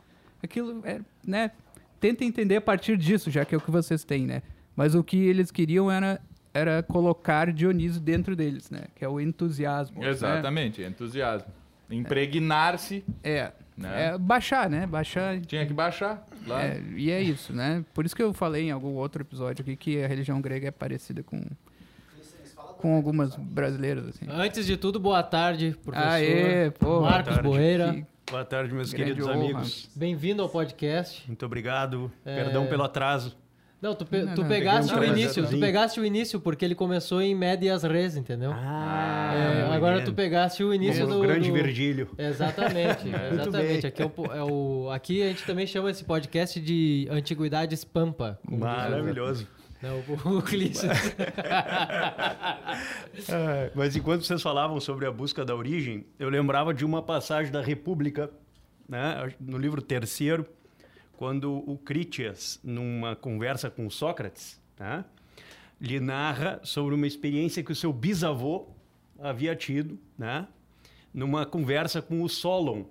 Aquilo, é, né? Tenta entender a partir disso, já que é o que vocês têm, né? Mas o que eles queriam era, era colocar Dionísio dentro deles, né? Que é o entusiasmo. né? Exatamente, entusiasmo. Impregnar-se, É, Né? é baixar, né? Baixar tinha que baixar. Lá. É, e é isso, né? Por isso que eu falei em algum outro episódio aqui que a religião grega é parecida com com algumas brasileiras, assim. Antes de tudo, boa tarde, professor. Aê, pô. Marcos Boa tarde. Borreira. Que Boa tarde, meus grande queridos honra. amigos. Bem-vindo ao podcast. Muito obrigado. É. Perdão pelo atraso. Não, tu, pe- Não, tu não, pegaste o início, tu pegaste o início porque ele começou em médias res, entendeu? Ah, É, agora tu pegaste o início Como do o grande do- Virgílio. Exatamente, [laughs] exatamente. bem. Aqui, é o, é o- aqui a gente também chama esse podcast de Antiguidades Pampa. Maravilhoso. né, o, o Clício. [laughs] Ah, mas enquanto vocês falavam sobre a busca da origem, eu lembrava de uma passagem da República, né, no livro terceiro, quando o Critias, numa conversa com Sócrates, né, lhe narra sobre uma experiência que o seu bisavô havia tido, né, numa conversa com o Solon,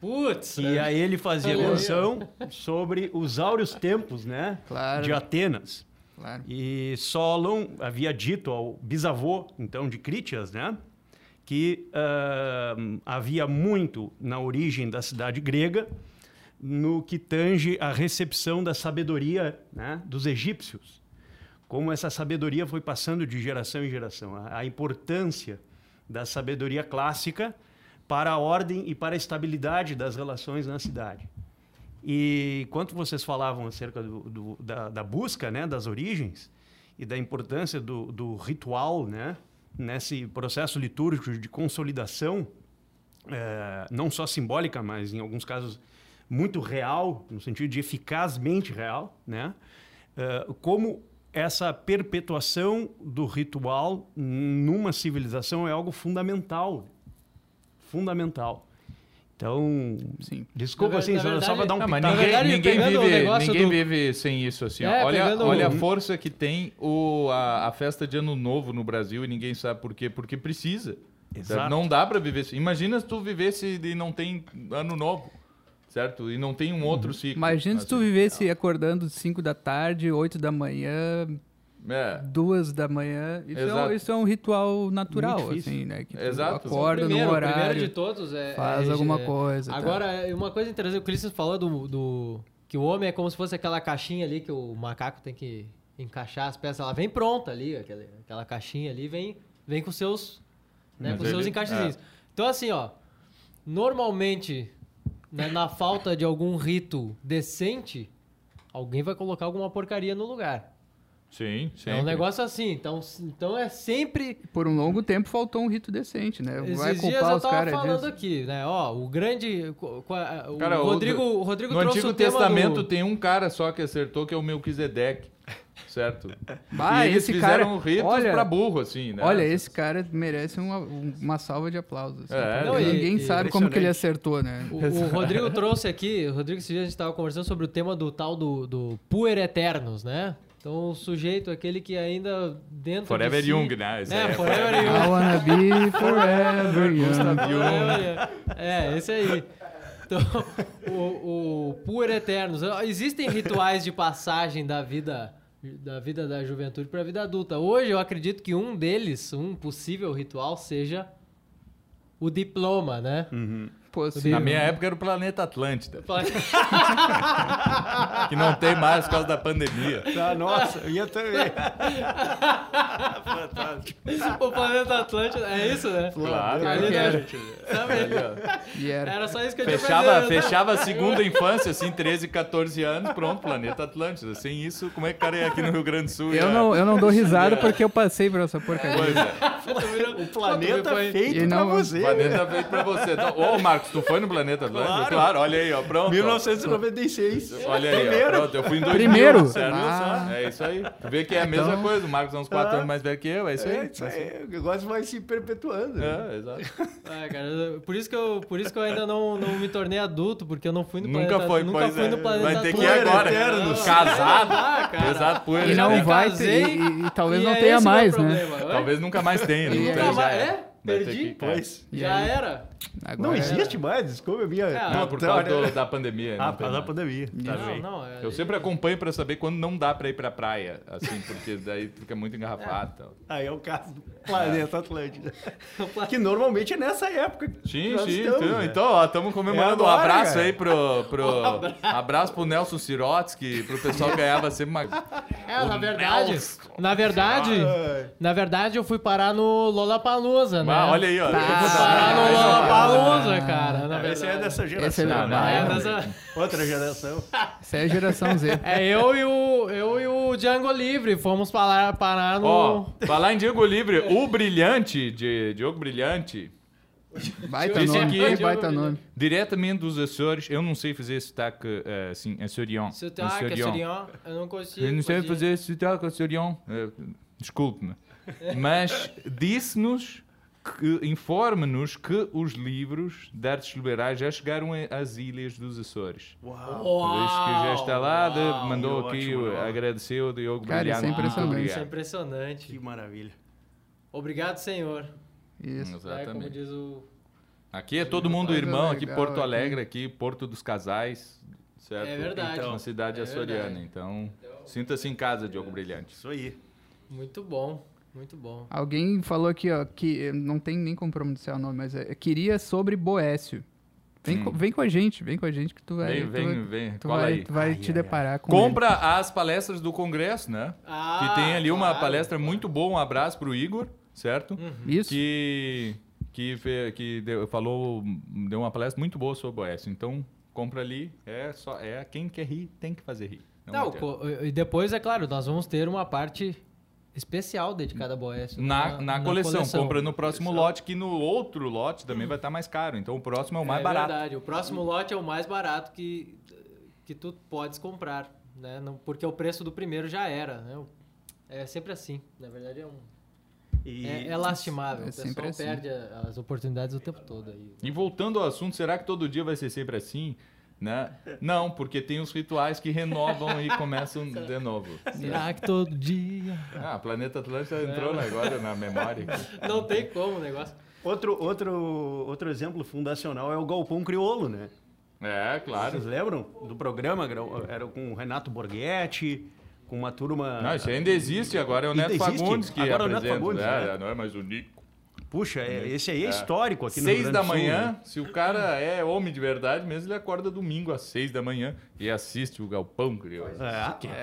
Putz! E aí ele fazia menção sobre os áureos tempos, né? Claro. De Atenas. Claro. E Solon havia dito ao bisavô, então, de Critias, né? Que ah, havia muito na origem da cidade grega no que tange a recepção da sabedoria né, dos egípcios. como essa sabedoria foi passando de geração em geração, a, a importância da sabedoria clássica para a ordem e para a estabilidade das relações na cidade. E quando vocês falavam acerca do, do, da, da, busca né, das origens e da importância do, do, ritual né, nesse processo litúrgico de consolidação, é, não só simbólica, mas em alguns casos muito real, no sentido de eficazmente real, né, é, como essa perpetuação do ritual numa civilização é algo fundamental. Fundamental. Então, Sim. desculpa Na assim, ver- só, para dar um Não, mas ninguém, verdade, ninguém vive, negócio ninguém do- vive sem isso, assim. É, olha, pegando olha a força que tem o, a, a festa de Ano Novo no Brasil e ninguém sabe por quê. Porque precisa. Exato. Não dá pra viver assim. Imagina se tu vivesse e não tem Ano Novo, certo? E não tem um outro ciclo. Imagina se tu assim. vivesse acordando 5 da tarde, 8 da manhã, É, 2 da manhã. Isso, é, um- isso é um ritual natural, assim, né? Que tu Exato. acorda primeiro, no o primeiro horário, de todos é. faz é- alguma é- coisa. tá? Agora, é uma coisa interessante, o Christian falou do, do- que o homem é como se fosse aquela caixinha ali que o macaco tem que encaixar as peças. Ela vem pronta ali, aquela, aquela caixinha ali vem, vem com seus, né, Mas com seus ele- encaixezinhos. Então, assim, ó, normalmente, né, na falta de algum rito decente, alguém vai colocar alguma porcaria no lugar. sim, sim. É um negócio assim. Então, então é sempre Por um longo tempo faltou um rito decente, né? Vai esses dias culpar eu os tava falando disso. aqui, né? Ó, o grande. O Cara, o Rodrigo, o Rodrigo No trouxe Antigo Testamento do... tem um cara só que acertou, que é o Melquisedeque. [laughs] Certo? Bah, e eles esse fizeram cara, ritos olha, pra burro, assim, né? Olha, esse cara merece uma, uma salva de aplausos. assim, É, não, e- ninguém e- sabe como que ele acertou, né? O, o Rodrigo [laughs] trouxe aqui, o Rodrigo, esse dia a gente estava conversando sobre o tema do tal do, do Puer Eternos, né? Então, o sujeito, aquele que ainda dentro Forever de si... Young, né? Esse É, é Forever I Young. wanna be forever [laughs] young. Forever Young. É, esse aí. Então, [laughs] o, o Puer Eternos. Existem rituais de passagem da vida da vida da juventude para a vida adulta. Hoje eu acredito que um deles, um possível ritual, seja o diploma, né? Possível. Na minha época era o Planeta Atlântida, [laughs] [laughs] que não tem mais por causa da pandemia. Tá, nossa, eu ia também. Fantástico. o planeta Atlântida, é isso, né? Claro. Ali que da- era. E era. Era só isso que eu tinha Fechava, né? fechava a segunda infância, assim, 13, 14 anos, pronto, Planeta Atlântida. Sem isso, como é que o cara ia aqui no Rio Grande do Sul? Eu ia- não, eu não dou risada porque eu passei por essa porcaria. Pois é, O planeta foi- feito E não- pra você. planeta feito pra você. Ô, Marcos, tu foi no Planeta Atlântida? Claro, olha aí, ó, pronto. ó. 1996. Olha aí, ó, Primeiro. pronto, eu fui em 2000, Primeiro? certo? Ah. É isso aí. Tu vê que é a mesma Então- coisa, o Marcos é uns 4 Ah. anos mais velho que eu, é isso aí. É, isso aí. O negócio vai se perpetuando. né? É, exato. [laughs] É, cara, por isso que eu, por isso que eu ainda não, não me tornei adulto, porque eu não fui no Nunca planeta, foi, nunca pois fui é. no planeta Vai ter que ir agora. Eternos. Casado. [laughs] Ah, cara. Exato, por E não me vai ter. E, e talvez E não é tenha mais, né? Talvez nunca mais tenha. Não é- Nunca mais- é? Perdi? Pois. Já era? Agora Não é. existe mais, desculpa a minha. É, Não, por causa do- da pandemia. Ah, por causa da pandemia. Tá não, bem. não. É, Eu sempre acompanho pra saber quando não dá pra ir pra praia, assim, porque daí fica muito engarrafado. tal. Aí é o caso do planeta Atlântida. que normalmente é nessa época. Sim, sim. estamos, então, né? então, ó, estamos comemorando É um agora, abraço cara. aí pro, pro [laughs] abraço. pro Nelson Sirotsky, pro pessoal que ganhava sempre uma. É, na O verdade, Nelson. na verdade, Ai. na verdade eu fui parar no Lollapalooza, né? Ah, olha aí, ó. Eu fui parar no Lollapalooza, cara, na Esse é dessa Esse geração. é Não, da- não, É, dessa- Outra geração. Essa é a geração Z. é eu e o eu e o Django Livre fomos parar, parar no Ó, falar em Diego Livre, o Brilhante, de Diogo Brilhante, Baita Esse nome, aqui- baita nome. diretamente dos Açores, eu não sei fazer sotaque eh, assim, açoriano. Sotaque. Açoriano, eu não consigo. Eu não sei fazer sotaque açoriano. Eh, Desculpe-me. Mas disse-nos, informa-nos que os livros de artes liberais já chegaram às ilhas dos Açores. Uau. Por isso que já está lá, de- mandou aqui, ótimo, o- ó. agradeceu o Diogo Cara, isso é Brilhante. Impressionante. Isso é obrigado. impressionante. Que maravilha. Obrigado, Senhor. Isso. É, como Exatamente. diz o. Aqui é todo mundo irmão, aqui legal Porto aqui. Alegre, aqui Porto dos Casais, certo? É verdade. Então, uma cidade É açoriana. verdade. Então, sinta-se em casa, Diogo Brilhante. Isso aí. Muito bom, muito bom. Alguém falou aqui, ó, que não tem nem como pronunciar o nome, mas é, queria sobre Boécio. Vem, co- vem com a gente, vem com a gente que tu vai. Vem, tu vem, vem. tu Cola vai, aí. tu vai Ai, te ai, deparar com. Compra as palestras do Congresso, né? Ah, que tem ali uma claro. palestra muito boa. Um abraço pro Igor, certo? ele. Isso. Que, que, fe- que deu, falou, deu uma palestra muito boa sobre o OS. Então, compra ali. É só é quem quer rir, tem que fazer rir. Não Não, e depois, é claro, nós vamos ter uma parte especial dedicada a Boécio. Na, na, coleção, compra no próximo Coleção. lote, que no outro lote também vai estar mais caro. Então o próximo é o mais é barato. verdade. O próximo lote é o mais barato que, que tu podes comprar, né? Não- porque o preço do primeiro já era, né? É sempre assim. Na verdade, é, um, E- é, é lastimável. é o sempre pessoal assim. perde as oportunidades o tempo todo. Aí. E voltando ao assunto, será que todo dia vai ser sempre assim? Né? Não, porque tem os rituais que renovam e começam de novo. Será que todo dia... Ah, Planeta Atlântica entrou agora na memória. aqui. Não tem como o negócio. Outro, outro, outro exemplo fundacional é o Galpão Criolo, né? É, claro. Vocês lembram do programa? Era com o Renato Borghetti, com uma turma... Não, isso ainda existe, agora é o Neto existe? Fagundes que Agora é o Neto apresenta. Fagundes, é, né? Não é mais o Nico. Puxa, é- esse aí é, É. histórico aqui no Rio Seis da do Sul, manhã, né? se o cara é homem de verdade mesmo, ele acorda domingo às seis da manhã e assiste o Galpão Crioulo. É,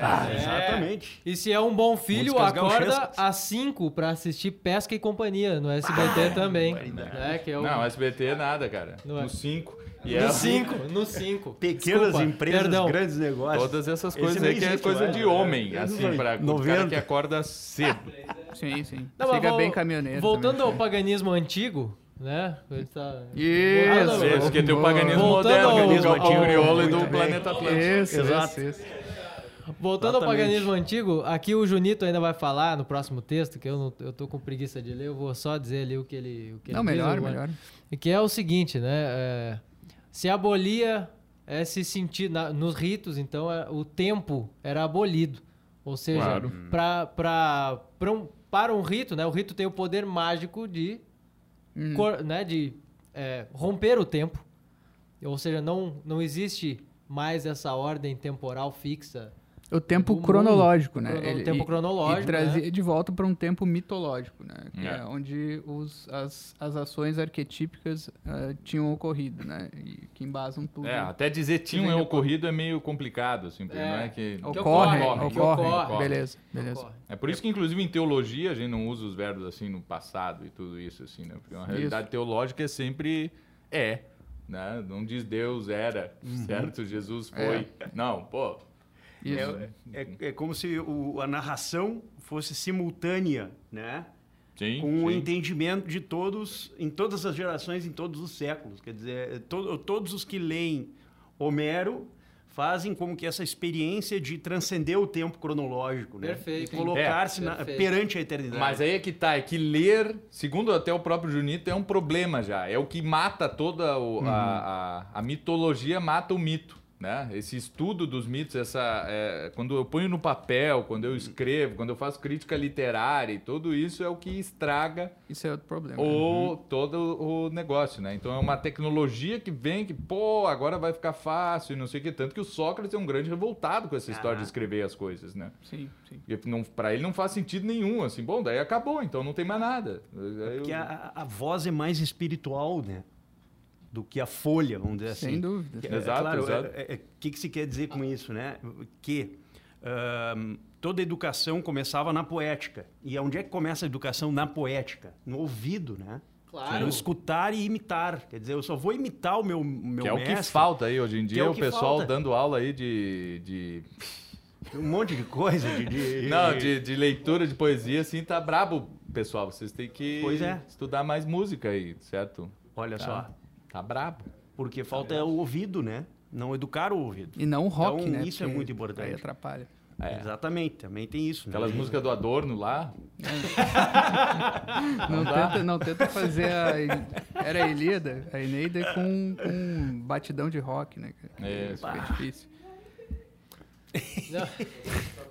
ah, exatamente. E se é um bom filho, Músicas acorda gauchescas. às 5 pra assistir Pesca e Companhia no SBT também. Né? Que é o... Não, SBT é nada, cara. Não é. No 5. E é No 5, no 5. Pequenas empresas, grandes negócios. Todas essas coisas aí que é coisa mais, de né? homem, Esse assim, pra o cara 90. que acorda cedo. [laughs] Sim, sim. Não, Siga vol- bem caminhoneiro. Voltando também. ao paganismo antigo, né? Tá... Isso. Voltando- Esse porque tem o paganismo moderno, ao- que é o ao- Galpão Crioulo e do bem. Planeta Atlântico. Isso, Exato. isso, isso. Voltando ao Exatamente. paganismo antigo, aqui o Junito ainda vai falar no próximo texto, que eu, não, eu tô com preguiça de ler, eu vou só dizer ali o que ele, o que Não, ele diz, melhor, eu- melhor. E que é o seguinte, né? é, se abolia esse sentido na- nos ritos, então é, o tempo era abolido. Ou seja, Claro. um, para um rito, né? O rito tem o poder mágico de, Hum. cor- né, de é, romper o tempo. Ou seja, não, não existe mais essa ordem temporal fixa. O tempo cronológico, mundo. né? Crono- tempo cronológico, E trazia né? de volta para um tempo mitológico, né? Que É. é, onde os, as, as ações arquetípicas ah, tinham ocorrido, né? E que embasam tudo. É, até dizer tinham é ocorrido é meio complicado, assim, porque É. não é que... Ocorre, ocorre, ocorre, que ocorre. Beleza, beleza. Ocorre. É por isso que, inclusive, em teologia a gente não usa os verbos assim no passado e tudo isso, assim, né? Porque uma realidade teológica é sempre é, né? Não diz Deus era, certo? Jesus foi. Não, pô. Isso. É, é, é como se o- a narração fosse simultânea, né? Sim, com o sim. entendimento de todos, em todas as gerações, em todos os séculos. Quer dizer, to- todos os que leem Homero fazem como que essa experiência de transcender o tempo cronológico, né? Perfeito. E colocar-se É, perante a eternidade. Mas aí é que tá, é que ler, segundo até o próprio Junito, é um problema já. É o que mata toda o- Uhum. a, a, a mitologia, mata o mito. Né? Esse estudo dos mitos, essa, é, quando eu ponho no papel, quando eu escrevo, quando eu faço crítica literária, e tudo isso é o que estraga Isso é outro problema. o, todo o negócio, né? Então é uma tecnologia que vem que, pô, agora vai ficar fácil e não sei o que. Tanto que o Sócrates é um grande revoltado com essa história de escrever as coisas, né? Sim, sim. Pra ele não faz sentido nenhum, assim. Bom, daí acabou, então não tem mais nada. Eu- Porque a, a voz é mais espiritual, né? Do que a folha, vamos dizer assim. Sem dúvida. Que- é, Exato, claro, exato. O que, que se quer dizer com isso, né? Que ahn, toda educação começava na poética. E onde é que começa a educação na poética? No ouvido, né? Claro. No escutar e imitar. Quer dizer, eu só vou imitar o meu, meu que é o mestre. que falta aí hoje em Que dia, é o o pessoal falta. dando aula aí de. de Um monte de coisa. De, de- [laughs] não, de, de leitura de poesia, assim, tá brabo, pessoal. Vocês têm que Pois é. estudar mais música aí, certo? Olha Tá, só. Tá brabo. Porque falta é o ouvido, né? Não educar o ouvido. E não o rock, Então, né? isso é Porque muito importante. Aí atrapalha. É. Exatamente, também tem isso. Aquelas né? músicas do Adorno lá. Não, [laughs] tenta, não tenta fazer a. Era a Ilíada, a Eneida com, com um batidão de rock, né? É, Fica difícil. [laughs]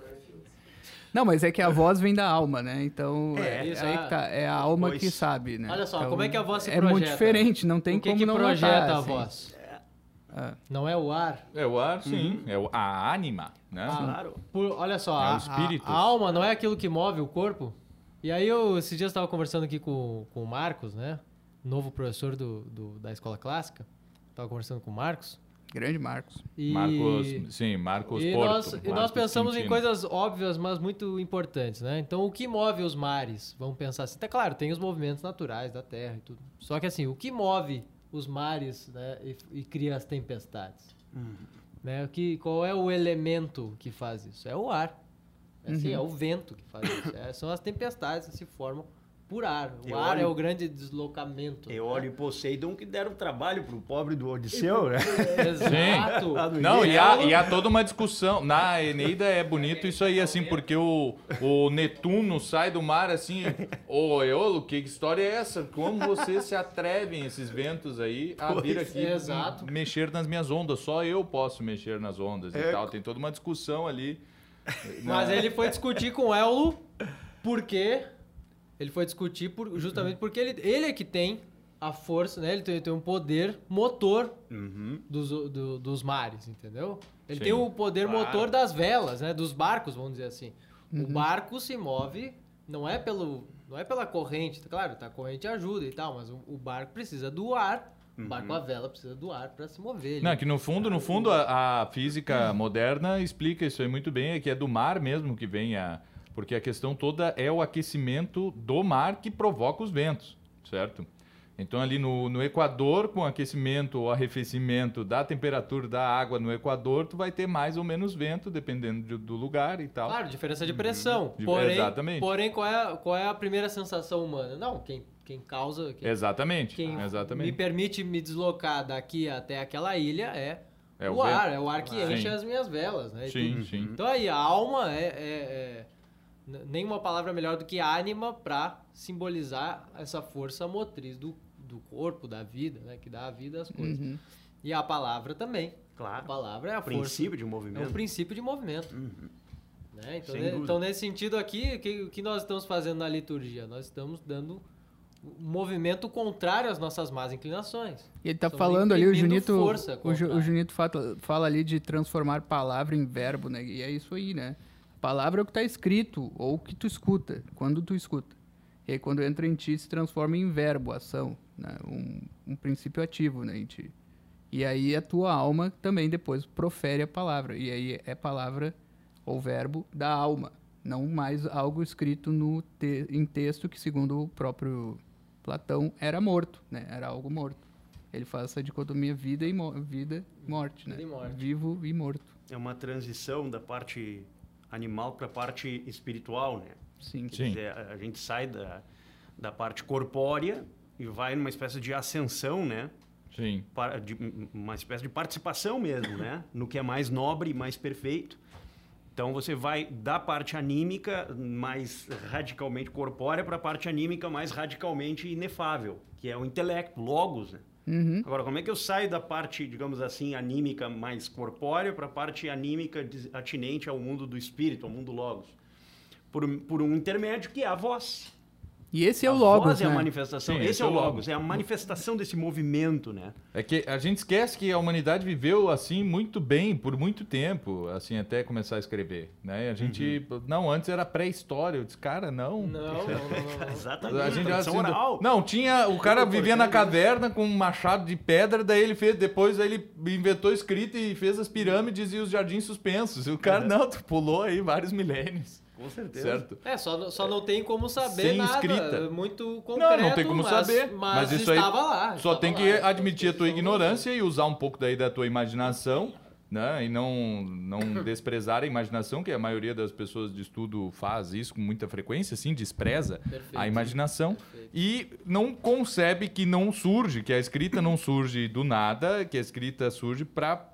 Não, mas é que a voz vem da alma, né? Então, É, é, isso, aí é. que tá, é a alma Pois. que sabe, né? Olha só, Então, como é que a voz se É muito projeta? diferente, não tem o que como que não projeta notar, a assim. voz? Ah. Não é o ar? É o ar, sim. É o- a ânima, né? Ah, Claro. Por- olha só, É o a, espírito. a- a alma não é aquilo que move o corpo? E aí eu, esses dias, estava conversando aqui com, com o Marcos, né? Novo professor do, do- da escola clássica. tava conversando com o Marcos. Grande Marcos. E... Marcos, sim, Marcos E Porto. nós, e nós Marcos pensamos em Quintino. coisas óbvias, mas muito importantes, né? Então, o que move os mares? Vamos pensar assim. Tá claro, tem os movimentos naturais da Terra e tudo. Só que assim, o que move os mares né, e, e cria as tempestades? Né? O que, qual é o elemento que faz isso? É o ar. É, assim, é o vento que faz isso. É, são as tempestades que se formam por ar. O Eu ar olho- é o grande deslocamento. Eólio e Poseidon que deram trabalho pro pobre do Odisseu, né? [laughs] Exato. Lá no Não, e há, e há toda uma discussão. Na Eneida é bonito isso aí, assim, porque o, o Netuno sai do mar assim. Ô, Eolo, que história é essa? Como vocês se atrevem, esses ventos aí, a vir Pois aqui é, exato. mexer nas minhas ondas? Só eu posso mexer nas ondas e É. tal. Tem toda uma discussão ali. Mas né? ele foi discutir com o Eulo porque ele foi discutir por- justamente porque ele, ele é que tem a força, né? Ele tem, tem um poder motor Uhum. dos, do- dos mares, entendeu? Ele Sim. tem o poder Claro. motor das velas, né? Dos barcos, vamos dizer assim. O barco se move não é pelo não é pela corrente, tá claro, tá, a corrente ajuda e tal, mas o, o barco precisa do ar. O barco a vela precisa do ar para se mover. Ele- Não, é que no fundo, no fundo, a, a física moderna explica isso aí muito bem, é que é do mar mesmo que vem a. Porque a questão toda é o aquecimento do mar que provoca os ventos, certo? Então, ali no, no Equador, com o aquecimento ou arrefecimento da temperatura da água no Equador, tu vai ter mais ou menos vento, dependendo de- do lugar e tal. Claro, diferença de pressão. De- Porém, exatamente. porém qual, é, qual é a primeira sensação humana? Não, quem, quem causa. Quem, Exatamente, quem me exatamente. permite me deslocar daqui até aquela ilha é, É o, o ar, é o ar que enche sim. as minhas velas, né? Sim, sim. Então aí, a alma é, é- é- nenhuma palavra melhor do que ânima para simbolizar essa força motriz do, do corpo, da vida, né? Que dá a vida às coisas. Uhum. E a palavra também. A Claro. palavra é a força. Princípio de É um movimento. princípio de movimento. Né? Então, ne- então, nesse sentido aqui, o que, que nós estamos fazendo na liturgia? Nós estamos dando um movimento contrário às nossas más inclinações. E ele tá Estamos falando ali, o Junito, força o, Ju- o Junito fala, fala ali de transformar palavra em verbo, né? E é isso aí, né? Palavra é o que tá escrito, ou o que tu escuta, quando tu escuta. E aí quando entra em ti, se transforma em verbo, ação, né? Um, um princípio ativo, né, em ti. E aí a tua alma também depois profere a palavra. E aí é palavra ou verbo da alma, não mais algo escrito no te- em texto que, segundo o próprio Platão, era morto, né? Era algo morto. Ele faz essa dicotomia vida e mo- vida e morte, né? Vida e morte. Vivo e morto. É uma transição da parte animal para a parte espiritual, né? Sim. Quer Sim. dizer, a a gente sai da, da parte corpórea e vai numa espécie de ascensão, né? Sim. Para- de- uma espécie de participação mesmo, né? No que é mais nobre e mais perfeito. Então você vai da parte anímica mais radicalmente corpórea para a parte anímica mais radicalmente inefável, que é o intelecto, logos, né? Uhum. Agora, como é que eu saio da parte, digamos assim, anímica mais corpórea para a parte anímica atinente ao mundo do espírito, ao mundo logos? Por, por um intermédio que é a voz. E esse é o Logos, voz é a né? manifestação. Sim, esse é o logos, é a manifestação desse movimento, né? É que a gente esquece que a humanidade viveu assim muito bem por muito tempo, assim até começar a escrever, né? A gente não antes era pré-história, eu disse, cara, não. Não, não, não, não. [laughs] Exatamente. A gente assim, oral. não tinha o cara vivia na caverna com um machado de pedra, daí ele fez depois ele inventou escrita e fez as pirâmides e os jardins suspensos. E o cara não, tu pulou aí vários milênios, Com certeza. certo? É, só, só não tem como saber Sem nada escrita. muito concreto. Não, não tem como mas, saber. Mas, Mas, isso aí estava lá. só tem lá. que admitir a tua ignorância e usar um pouco daí da tua imaginação, né? E não, não [coughs] desprezar a imaginação, que a maioria das pessoas de estudo faz isso com muita frequência, sim, despreza Perfeito. a imaginação Perfeito. e não concebe que não surge, que a escrita não surge do nada, que a escrita surge para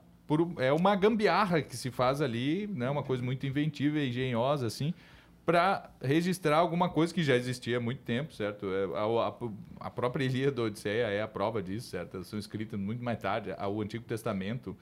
é uma gambiarra que se faz ali, né? Uma coisa muito inventiva e engenhosa assim para registrar alguma coisa que já existia há muito tempo, certo? É, A, a- a própria Ilíada da Odisseia é a prova disso, certo? Elas são escritas muito mais tarde. O Antigo Testamento,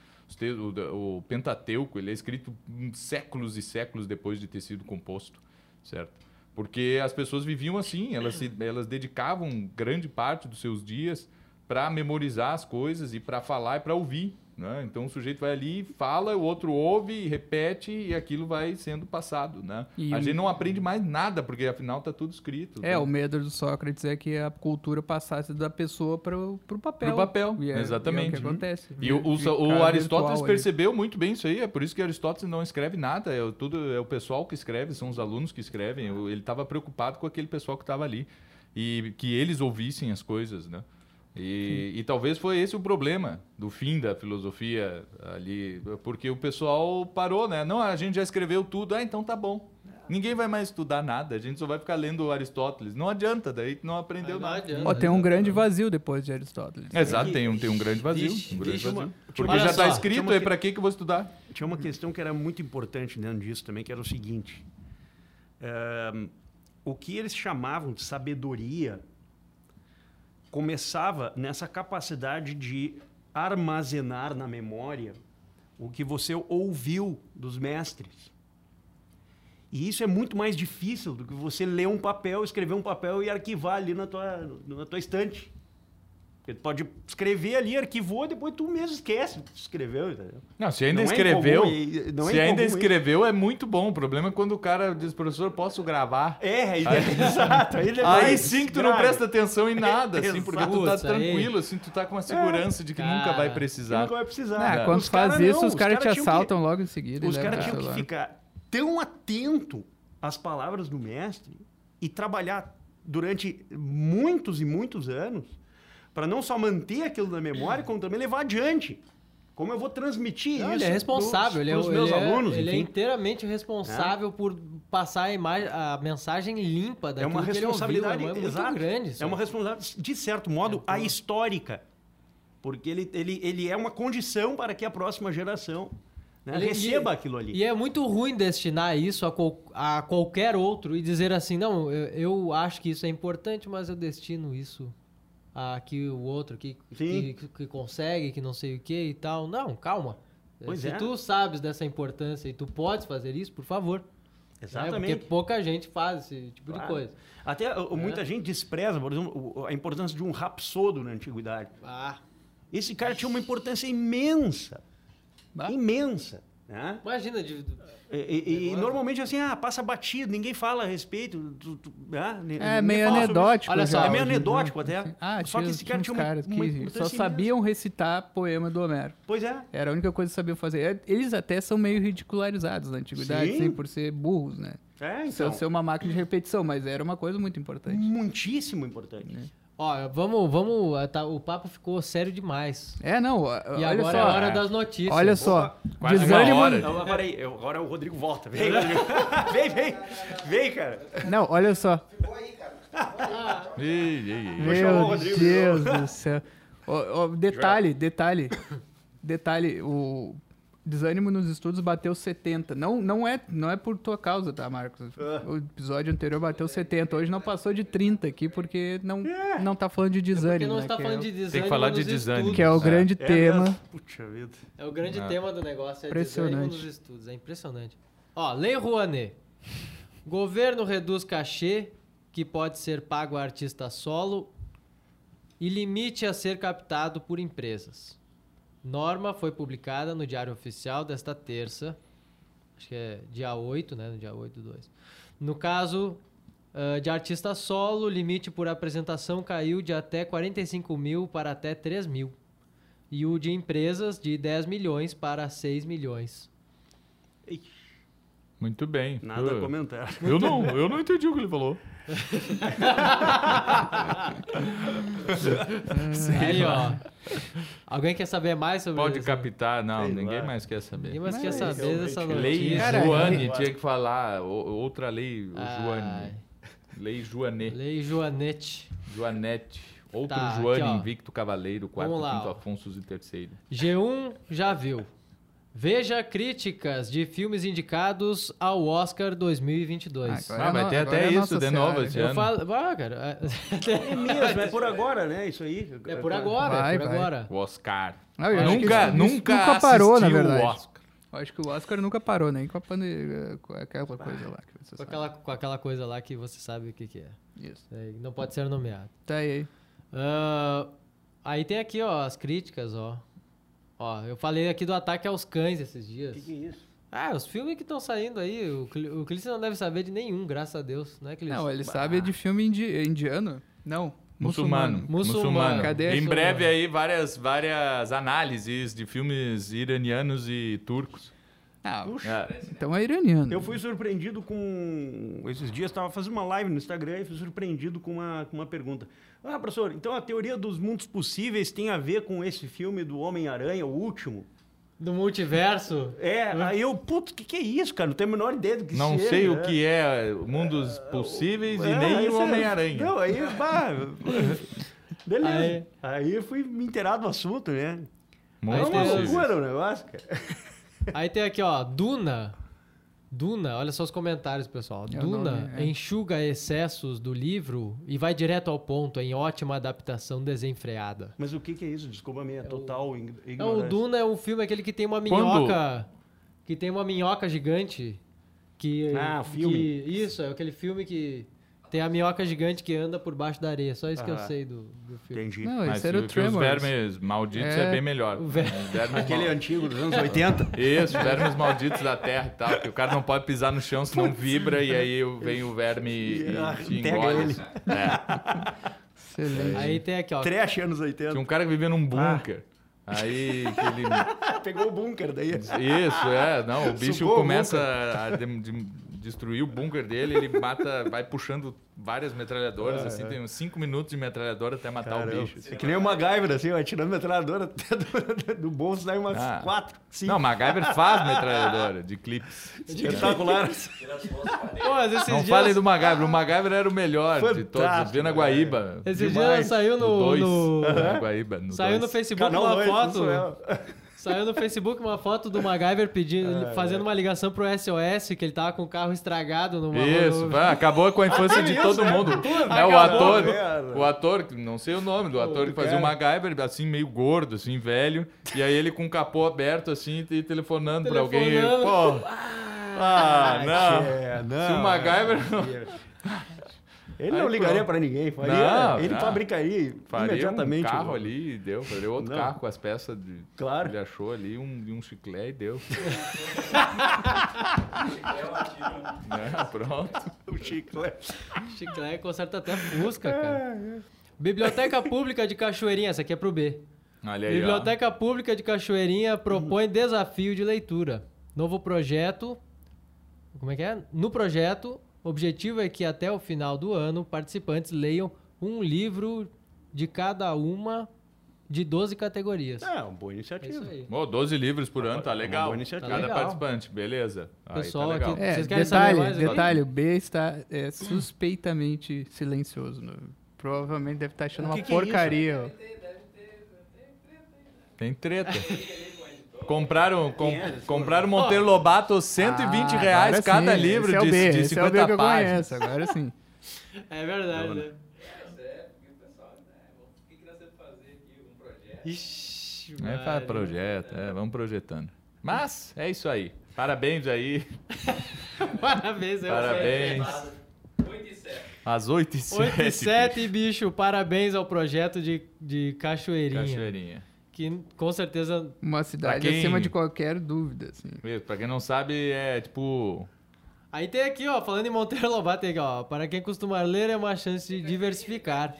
o, o Pentateuco, ele é escrito séculos e séculos depois de ter sido composto, certo? Porque as pessoas viviam assim, elas, se, elas dedicavam grande parte dos seus dias para memorizar as coisas e para falar e para ouvir, Né? Então o sujeito vai ali, fala, o outro ouve, repete e aquilo vai sendo passado. Né? E a o- gente não aprende mais nada, porque afinal está tudo escrito. É, né? o medo do Sócrates é que a cultura passasse da pessoa para o papel. Pro papel, E é- exatamente. E é o que acontece. E o, o, Fica o Aristóteles percebeu muito bem isso aí, é por isso que Aristóteles não escreve nada, é o, tudo, é o pessoal que escreve, são os alunos que escrevem. o- Ele estava preocupado com aquele pessoal que estava ali e que eles ouvissem as coisas, né? E, e talvez foi esse o problema do fim da filosofia ali, porque o pessoal parou, né? Não, a gente já escreveu tudo, ah, então tá bom. Ninguém vai mais estudar nada, a gente só vai ficar lendo Aristóteles. Não adianta, daí não aprendeu Não nada. adianta. Ó, tem um grande vazio depois de Aristóteles. Exato, tem um, tem um grande vazio. Vixe, um grande vixe, uma- vazio. tinha Porque uma- já está escrito, uma aí que- pra que que eu vou estudar? Tinha uma questão que era muito importante dentro disso também, que era o seguinte. Ahn, o que eles chamavam de sabedoria começava nessa capacidade de armazenar na memória o que você ouviu dos mestres. E isso é muito mais difícil do que você ler um papel, escrever um papel e arquivar ali na tua, na tua estante. Porque tu pode escrever ali, arquivou, depois tu mesmo esquece que tu escreveu, entendeu? Não, se ainda Não é escreveu, incomum, e- não é se ainda isso. escreveu é muito bom. O problema é quando o cara diz, professor, posso gravar? É, aí, [laughs] exato. Aí, ele é Aí mais sim que tu não presta atenção em nada, assim, porque tu tá Putz, aí- tranquilo, assim, tu tá com uma segurança de que Cara, nunca vai precisar. nunca vai precisar. Ah, É. quando Os faz cara isso, não, os caras te tinham que- assaltam logo em seguida. Os levam caras tinham que ficar tão atento às palavras do mestre e trabalhar durante muitos e muitos anos para não só manter aquilo na memória, como também levar adiante. Como eu vou transmitir Não, isso ele é responsável, ele é, pros ele meus é- alunos, ele é inteiramente responsável por passar a, imagem, a mensagem limpa É daquilo uma que ele responsabilidade ouviu, é exato. grande. isso É uma responsabilidade, de certo modo, É, pô. ahistórica. Porque ele, ele, ele é uma condição para que a próxima geração né, receba e- aquilo ali. E é muito ruim destinar isso a, qual- a qualquer outro e dizer assim, não, eu, eu acho que isso é importante, mas eu destino isso a que o outro que, que, que consegue, que não sei o que e tal. Não, calma. Pois Se é. tu sabes dessa importância e tu podes fazer isso, por favor. Né? Exatamente. Porque pouca gente faz esse tipo de Claro. coisa. Até É. muita gente despreza, por exemplo, a importância de um rapsodo na antiguidade. Ah, Esse cara tinha uma importância imensa. Bah. Imensa. Né? imagina, de, E, e- e normalmente assim, ah, passa batido, ninguém fala a respeito. tu- tu- ah, É meio anedótico. Olha só, É meio anedótico até. Ah, Só que esse cara tinha uma- caras uma que importância só sabiam recitar poema do Homero. Pois é. Era a única coisa que sabiam fazer. É, Eles até são meio ridicularizados na antiguidade, Sim. sim, por ser burros, né? É, então. ser uma máquina de repetição, mas era uma coisa muito importante. Muitíssimo importante. Ó, vamos, vamos. ah, tá, o papo ficou sério demais. É, não, E olha agora só. é a hora das notícias. Olha só, desânimo. hora. Não, peraí, eu- agora o Rodrigo volta. Vem, Rodrigo. [laughs] vem, vem. Vem, cara. Não, olha só. Ei, ei, ei. Vou chamar o Meu Deus do céu. Ó, ó, detalhe, detalhe. Detalhe, o desânimo nos estudos bateu 70. Não, não, é, não é por tua causa, tá, Marcos? Ah. O episódio anterior bateu 70. Hoje não passou de 30 aqui, porque não, É. não tá falando de Porque desânimo. não né, está que, falando é, de desânimo. Tem que falar de desânimo. estudos. que é o É. grande É tema. Puxa vida. É o grande É. tema do negócio, é Impressionante. desânimo nos estudos. É impressionante. Ó, Lei Rouanet. Governo reduz cachê que pode ser pago a artista solo e limite a ser captado por empresas. Norma foi publicada no Diário Oficial desta terça. Acho que é dia 8, né? No dia 8 do 2. No caso ah, de artista solo, o limite por apresentação caiu de até 45 mil para até 3 mil. E o de empresas de 10 milhões para 6 milhões. Ixi, Muito bem. Nada a comentar. eu não, [laughs] eu não entendi o que ele falou. [laughs] Aí, ó. Alguém quer saber mais sobre Pode isso? captar. Não, Sei ninguém lá. mais quer saber. Ninguém mais quer Mas, saber dessa Lei notícia. Cara, Joane, é- tinha que falar. o- outra lei, o Ai. Joane. Lei Joanet. Lei Joanete. Joanete. Outro Tá, Joane, aqui, invicto cavaleiro, quarto, lá, quinto ó. Afonso e terceiro. G1 já viu. Veja críticas de filmes indicados ao Oscar 2022. Agora Ah, vai é ter até é isso de novo esse Eu ano. falo. Ah, cara. É mesmo, é por agora, né? Isso aí. É por agora, Vai, é por vai. agora. O Oscar. Ah, que nunca, nunca, nunca parou, na verdade. o Oscar. Eu acho que o Oscar nunca parou, nem com a pandemia, com aquela coisa lá que você Com sabe. aquela, com aquela coisa lá que você sabe o que, que é. Isso. É, Não pode ser nomeado. Tá aí. Ah, aí tem aqui, ó, as críticas, ó. Ó, eu falei aqui do ataque aos cães esses O dias. que, que é isso? Ah, os filmes que estão saindo aí, o, o Clício não deve saber de nenhum, graças a Deus, né, Clício? Não, ele sabe de filme indi- indiano? Não. Muçulmano. Muçulmano. Muçulmano. Cadê Em breve aí, várias, várias análises de filmes iranianos e turcos. Ah, É. então é iraniano. Eu fui surpreendido com. Esses dias estava fazendo uma live no Instagram e fui surpreendido com uma, com uma pergunta. Ah, professor, então a teoria dos mundos possíveis tem a ver com esse filme do Homem-Aranha, o último? Do multiverso. É, aí eu, putz, o que, que é isso, cara? Não tenho a menor ideia do que Não seja, sei o né? que é Mundos Possíveis e É, nem aí o Homem-Aranha. Não, aí, bah, beleza. Aí, eu fui me inteirar do assunto, né? Mundos é uma Possíveis. loucura o negócio, cara. Aí tem aqui, ó, Duna. Duna, olha só os comentários, pessoal. O Duna é. enxuga excessos do livro e vai direto ao ponto em ótima adaptação desenfreada. Mas o que, que é isso? Desculpa a minha total É, o ignorância. Duna é um filme aquele que tem uma Quando- minhoca. Que tem uma minhoca gigante. Que, Ah, o filme. que- isso, é aquele filme que tem a minhoca gigante que anda por baixo da areia. Só isso que eu Ah. sei do, do filme. Entendi. Não, Mas esse era o que os Tremors. vermes malditos é, É. bem melhor. O ver- Os vermes Aquele mal- antigo dos anos 80. [laughs] Isso, vermes malditos da terra e tal. Que o cara não pode pisar no chão senão vibra e aí vem o verme e, [laughs] Ah, te pega engole. ele. É. Excelente. Aí tem aqui, ó. Trash anos 80. Tinha um cara que vivia num bunker. Aí que ele. [laughs] Pegou o bunker daí. Isso, é. Não, o bicho Sugou o começa a de- de- destruir o bunker dele, ele mata, vai puxando várias metralhadoras, assim, tem uns 5 minutos de metralhadora até matar Caramba. o bicho. assim. É que nem o MacGyver, assim, ó, tirando metralhadora até do, [laughs] do bolso, daí umas Ah. quatro, cinco. Não, MacGyver faz metralhadora de clipes. Espetacular. Mas esses Não dias, falem do MacGyver, o MacGyver era o melhor de todos. Fantástico, Vê na Guaíba. esses demais. dias saiu No no. 2. no- Na Guaíba. No Saiu no dois. Facebook Canal uma dois, foto. Isso é. Saiu no Facebook uma foto do MacGyver pedindo, fazendo uma ligação pro SOS, que ele tava com o carro estragado numa Isso, no- vai, acabou com a infância de isso, todo mundo. É o ator, o ator, que não sei o nome do ator que fazia o. MacGyver, assim, meio gordo, assim, velho. E aí ele com o capô aberto, assim, e telefonando pra alguém. Telefonando. Pô, ah, não. É, não. Se o MacGyver não- Ele não Aí ligaria pronto. pra ninguém. Faria, Não, ele não. fabricaria Faria imediatamente. um carro ali e deu. Faria outro Não. carro com as peças de... Claro. Ele achou ali um, um chiclete e deu. [laughs] né? Pronto. [laughs] O chiclete. Chiclete conserta até Fusca, cara. Biblioteca Pública de Cachoeirinha, essa aqui é pro B. Olha aí, ó. Biblioteca Pública de Cachoeirinha propõe desafio de leitura. Novo projeto. Como é que é? No projeto, o objetivo é que até o final do ano participantes leiam um livro de cada uma de 12 categorias. É, uma boa É isso iniciativa. aí. Ô, 12 livros por ano, tá Uma legal. boa iniciativa. Cada Tá legal. participante, beleza. Aí Pessoal tá legal. aqui- É, Vocês querem saber detalhe, mais agora? detalhe, o B está é, suspeitamente silencioso. né? Provavelmente deve estar achando O uma que que é isso? porcaria. ó. Tem treta. [laughs] Compraram, com, compraram Monteiro Lobato 120 Ah, reais cada sim, livro esse é o de, B, de esse é o B 50 que eu páginas. conheço, agora sim. [laughs] É verdade, né? Ixi, É, faz projeto, é, vamos projetando. Mas é isso aí. Parabéns aí. [laughs] Parabéns, é Parabéns. Às 8 e 7. 8 e 7, bicho. Parabéns ao projeto de, de Cachoeirinha. Cachoeirinha. Que com certeza. Uma cidade quem- acima de qualquer dúvida. Assim. Mesmo, Pra quem não sabe, é tipo. Aí tem aqui, ó, falando em Monteiro Lobato, tem aqui, ó. Para quem costuma ler, é uma chance de diversificar.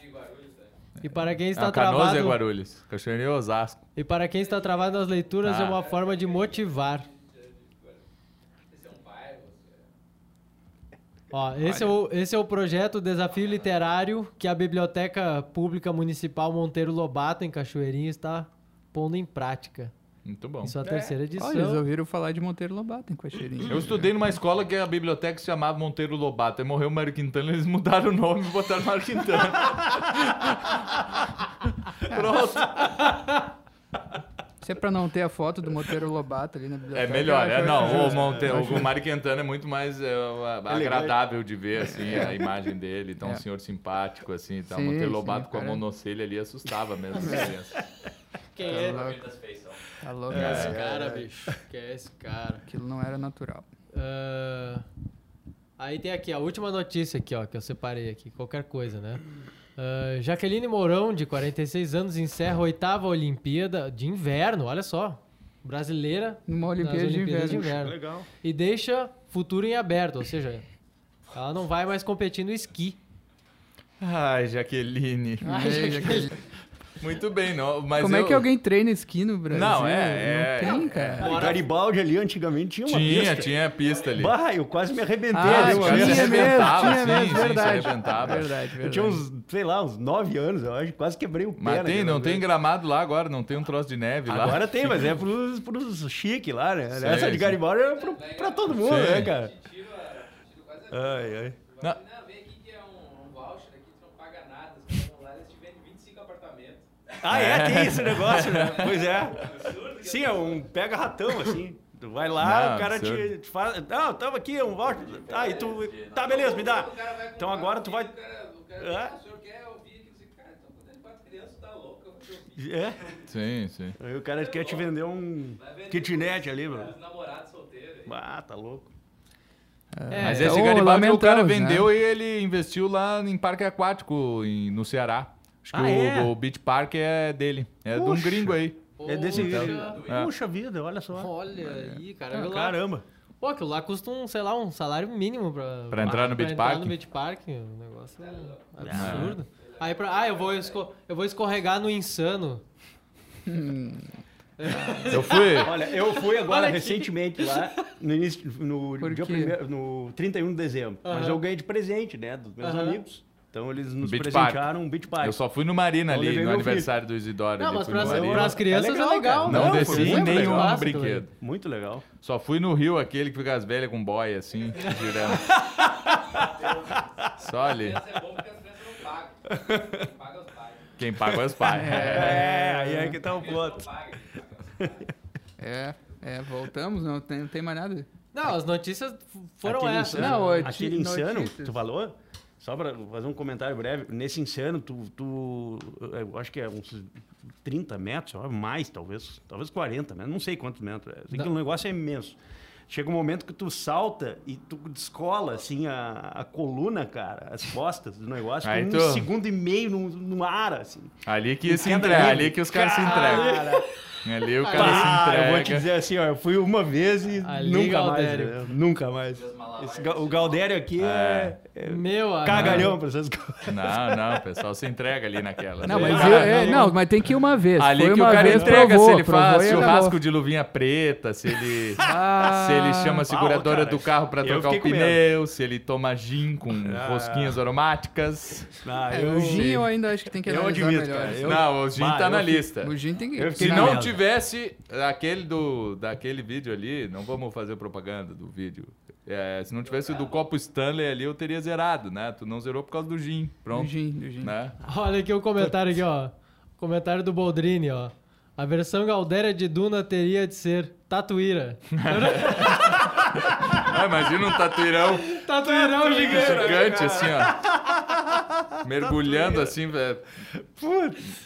E para quem está Ah, Canoas travado. e Guarulhos. Cachoeirinha e Osasco. E para quem está travado nas leituras, é Ah. uma forma de motivar. Ó, esse, é o, esse é o projeto Desafio Literário que a Biblioteca Pública Municipal Monteiro Lobato, em Cachoeirinha, está pondo em prática. Muito bom. Isso é a terceira edição. Olha, eles ouviram falar de Monteiro Lobato em Cocheirinha. Eu estudei numa escola que a biblioteca se chamava Monteiro Lobato. Aí morreu o Mário Quintana, eles mudaram o nome e botaram Mário Quintana. [laughs] Pronto. Se é pra não ter a foto do Monteiro Lobato ali na É biblioteca. melhor, eu é não. eu O, acho- Monte, eu acho- o Mário Quintana é muito mais é, agradável de ver, assim, a imagem dele. Então, um É. senhor simpático, assim. Então, Sim, Monteiro sim, Lobato com a monocelha ali assustava mesmo as crianças. Quem é? Tá louco. Tá louco. Quem é esse É, cara, bicho? Quem é esse cara? Aquilo não era natural. Ah, aí tem aqui a última notícia aqui, ó, que eu separei aqui, qualquer coisa, né? Ah, Jaqueline Mourão, de 46 anos, encerra a oitava Olimpíada de Inverno, olha só. Brasileira Numa nas Olimpíada de Olimpíadas de Inverno. Inverno. Legal. E deixa futuro em aberto, ou seja, ela não vai mais competir no esqui. Ai, Jaqueline. Ai, É, Jaqueline. Muito bem, não, mas Como é eu- que alguém treina esqui no Brasil? Não, é- é- Não tem, cara. O Garibaldi ali antigamente tinha uma Tinha, pista. tinha pista ali. Bah, eu quase me arrebentei Ah, ali se tinha mesmo, arrebentava, tinha sim, mesmo, sim, se verdade. arrebentava. Verdade, verdade. Eu tinha uns, sei lá, uns 9 anos, eu acho. Quase quebrei o pé. Mas tem, naquela não tem gramado lá agora, não tem um troço de neve lá. Agora tem, mas é [laughs] pros, pros chique lá, né? Sim, Essa de sim. Garibaldi é pro, pra todo mundo, Sim. né, cara? Ai, ai. Não, Não, vem aqui que é um, um voucher aqui, tu não paga nada. Os caras vão lá, eles te vendem 25 apartamentos. Ah, é? Tem esse negócio, né? [laughs] Pois é. Sim, é um pega-ratão, assim. Tu vai lá, Não, o cara te, te fala. Não, tava aqui, é um voucher. Ah, e tu. Tá, beleza, me dá. Então agora tu vai. É? o senhor quer ouvir aqui? Você, cara, então quando ele quatro crianças, tá louco, eu vou te ouvir. É. sim, sim. Aí o cara quer te vender um kitnet ali, mano. Os namorados solteiros. aí. Ah, tá louco. É, Mas então esse Garibaldi o cara né? vendeu e ele investiu lá em parque aquático em- no Ceará. Acho que Ah, o, é? o Beach Park é dele. É de um Puxa. gringo aí. É desse. É. Puxa vida, olha só. Olha aí, cara. Ah? Caramba. Pô, aquilo lá custa um, sei lá, um salário mínimo pra, Pra entrar no Beach entrar Park? no Beach Park. Um negócio absurdo. Aí pra, ah, eu vou, esco- eu vou escorregar no insano. [laughs] Eu fui. Olha, eu fui agora recentemente lá, no, início, no, dia primeiro, no 31 de dezembro. Mas Aham. eu ganhei de presente, né, dos meus Aham. amigos. Então eles nos Beach presentearam um beach park. Eu só fui no Marina ali, no aniversário do Isidoro. Não, mas Marina. pras crianças é É legal. legal, cara. Não, Não, desci nenhum legal. Brinquedo. Muito legal. Só fui no Rio, aquele que fica as velhas com boia, assim, [laughs] girando. Só ali. Criança é bom porque as crianças não pagam. Quem paga é os pais. Quem paga é os pais. É, aí é que tá o ponto. É, é, voltamos, não tem, não tem mais nada. Não, as notícias foram Aquele essas. insano, Não, aquele insano, notícias. tu falou? Só pra fazer um comentário breve. Nesse insano, tu, tu eu acho que é uns 30 metros, ou mais talvez, talvez 40 metros, não sei quantos metros. É. Sei que Dá- o negócio é imenso. Chega um momento que tu salta e tu descola, assim, a, a coluna, cara, as costas do negócio, Aí com um tu- segundo e meio no, no ar, assim. Ali que se entrega, ali que os caras se entregam. Ali o cara Pá, se entrega. eu vou te dizer assim, ó, eu fui uma vez e Ali, nunca Galdério. mais. né? Nunca mais. Esse o Galdério aqui é, é Meu amigo. cagalhão pra essas coisas. Não, não, o pessoal se entrega ali naquela. Não, mas, eu- é, não, mas tem que ir uma vez. Ali Foi que o cara vez, entrega provou, se ele provou faz churrasco de luvinha preta, se ele, [laughs] Ah, se ele chama a seguradora cara, do carro pra eu trocar o pneu, se ele toma gin com Ah. rosquinhas aromáticas. Ah, É, o gin eu ainda acho que tem que Eu analisar admito, melhor. cara, eu- não, o gin Bah, tá eu na fico- lista. O gin tem que... Eu Se não tivesse aquele do daquele vídeo ali, não vamos fazer propaganda do vídeo. É, se não tivesse o do copo Stanley ali, eu teria zerado, né? Tu não zerou por causa do gin. Do Pronto. gin, do gin. Né? Olha aqui o comentário aqui, ó. Comentário do Boldrini, ó. A versão Galdéria de Duna teria de ser Tatuíra. Ah, [laughs] imagina um tatuirão Tatuirão gigante. gigante, assim, ó. Mergulhando assim, velho.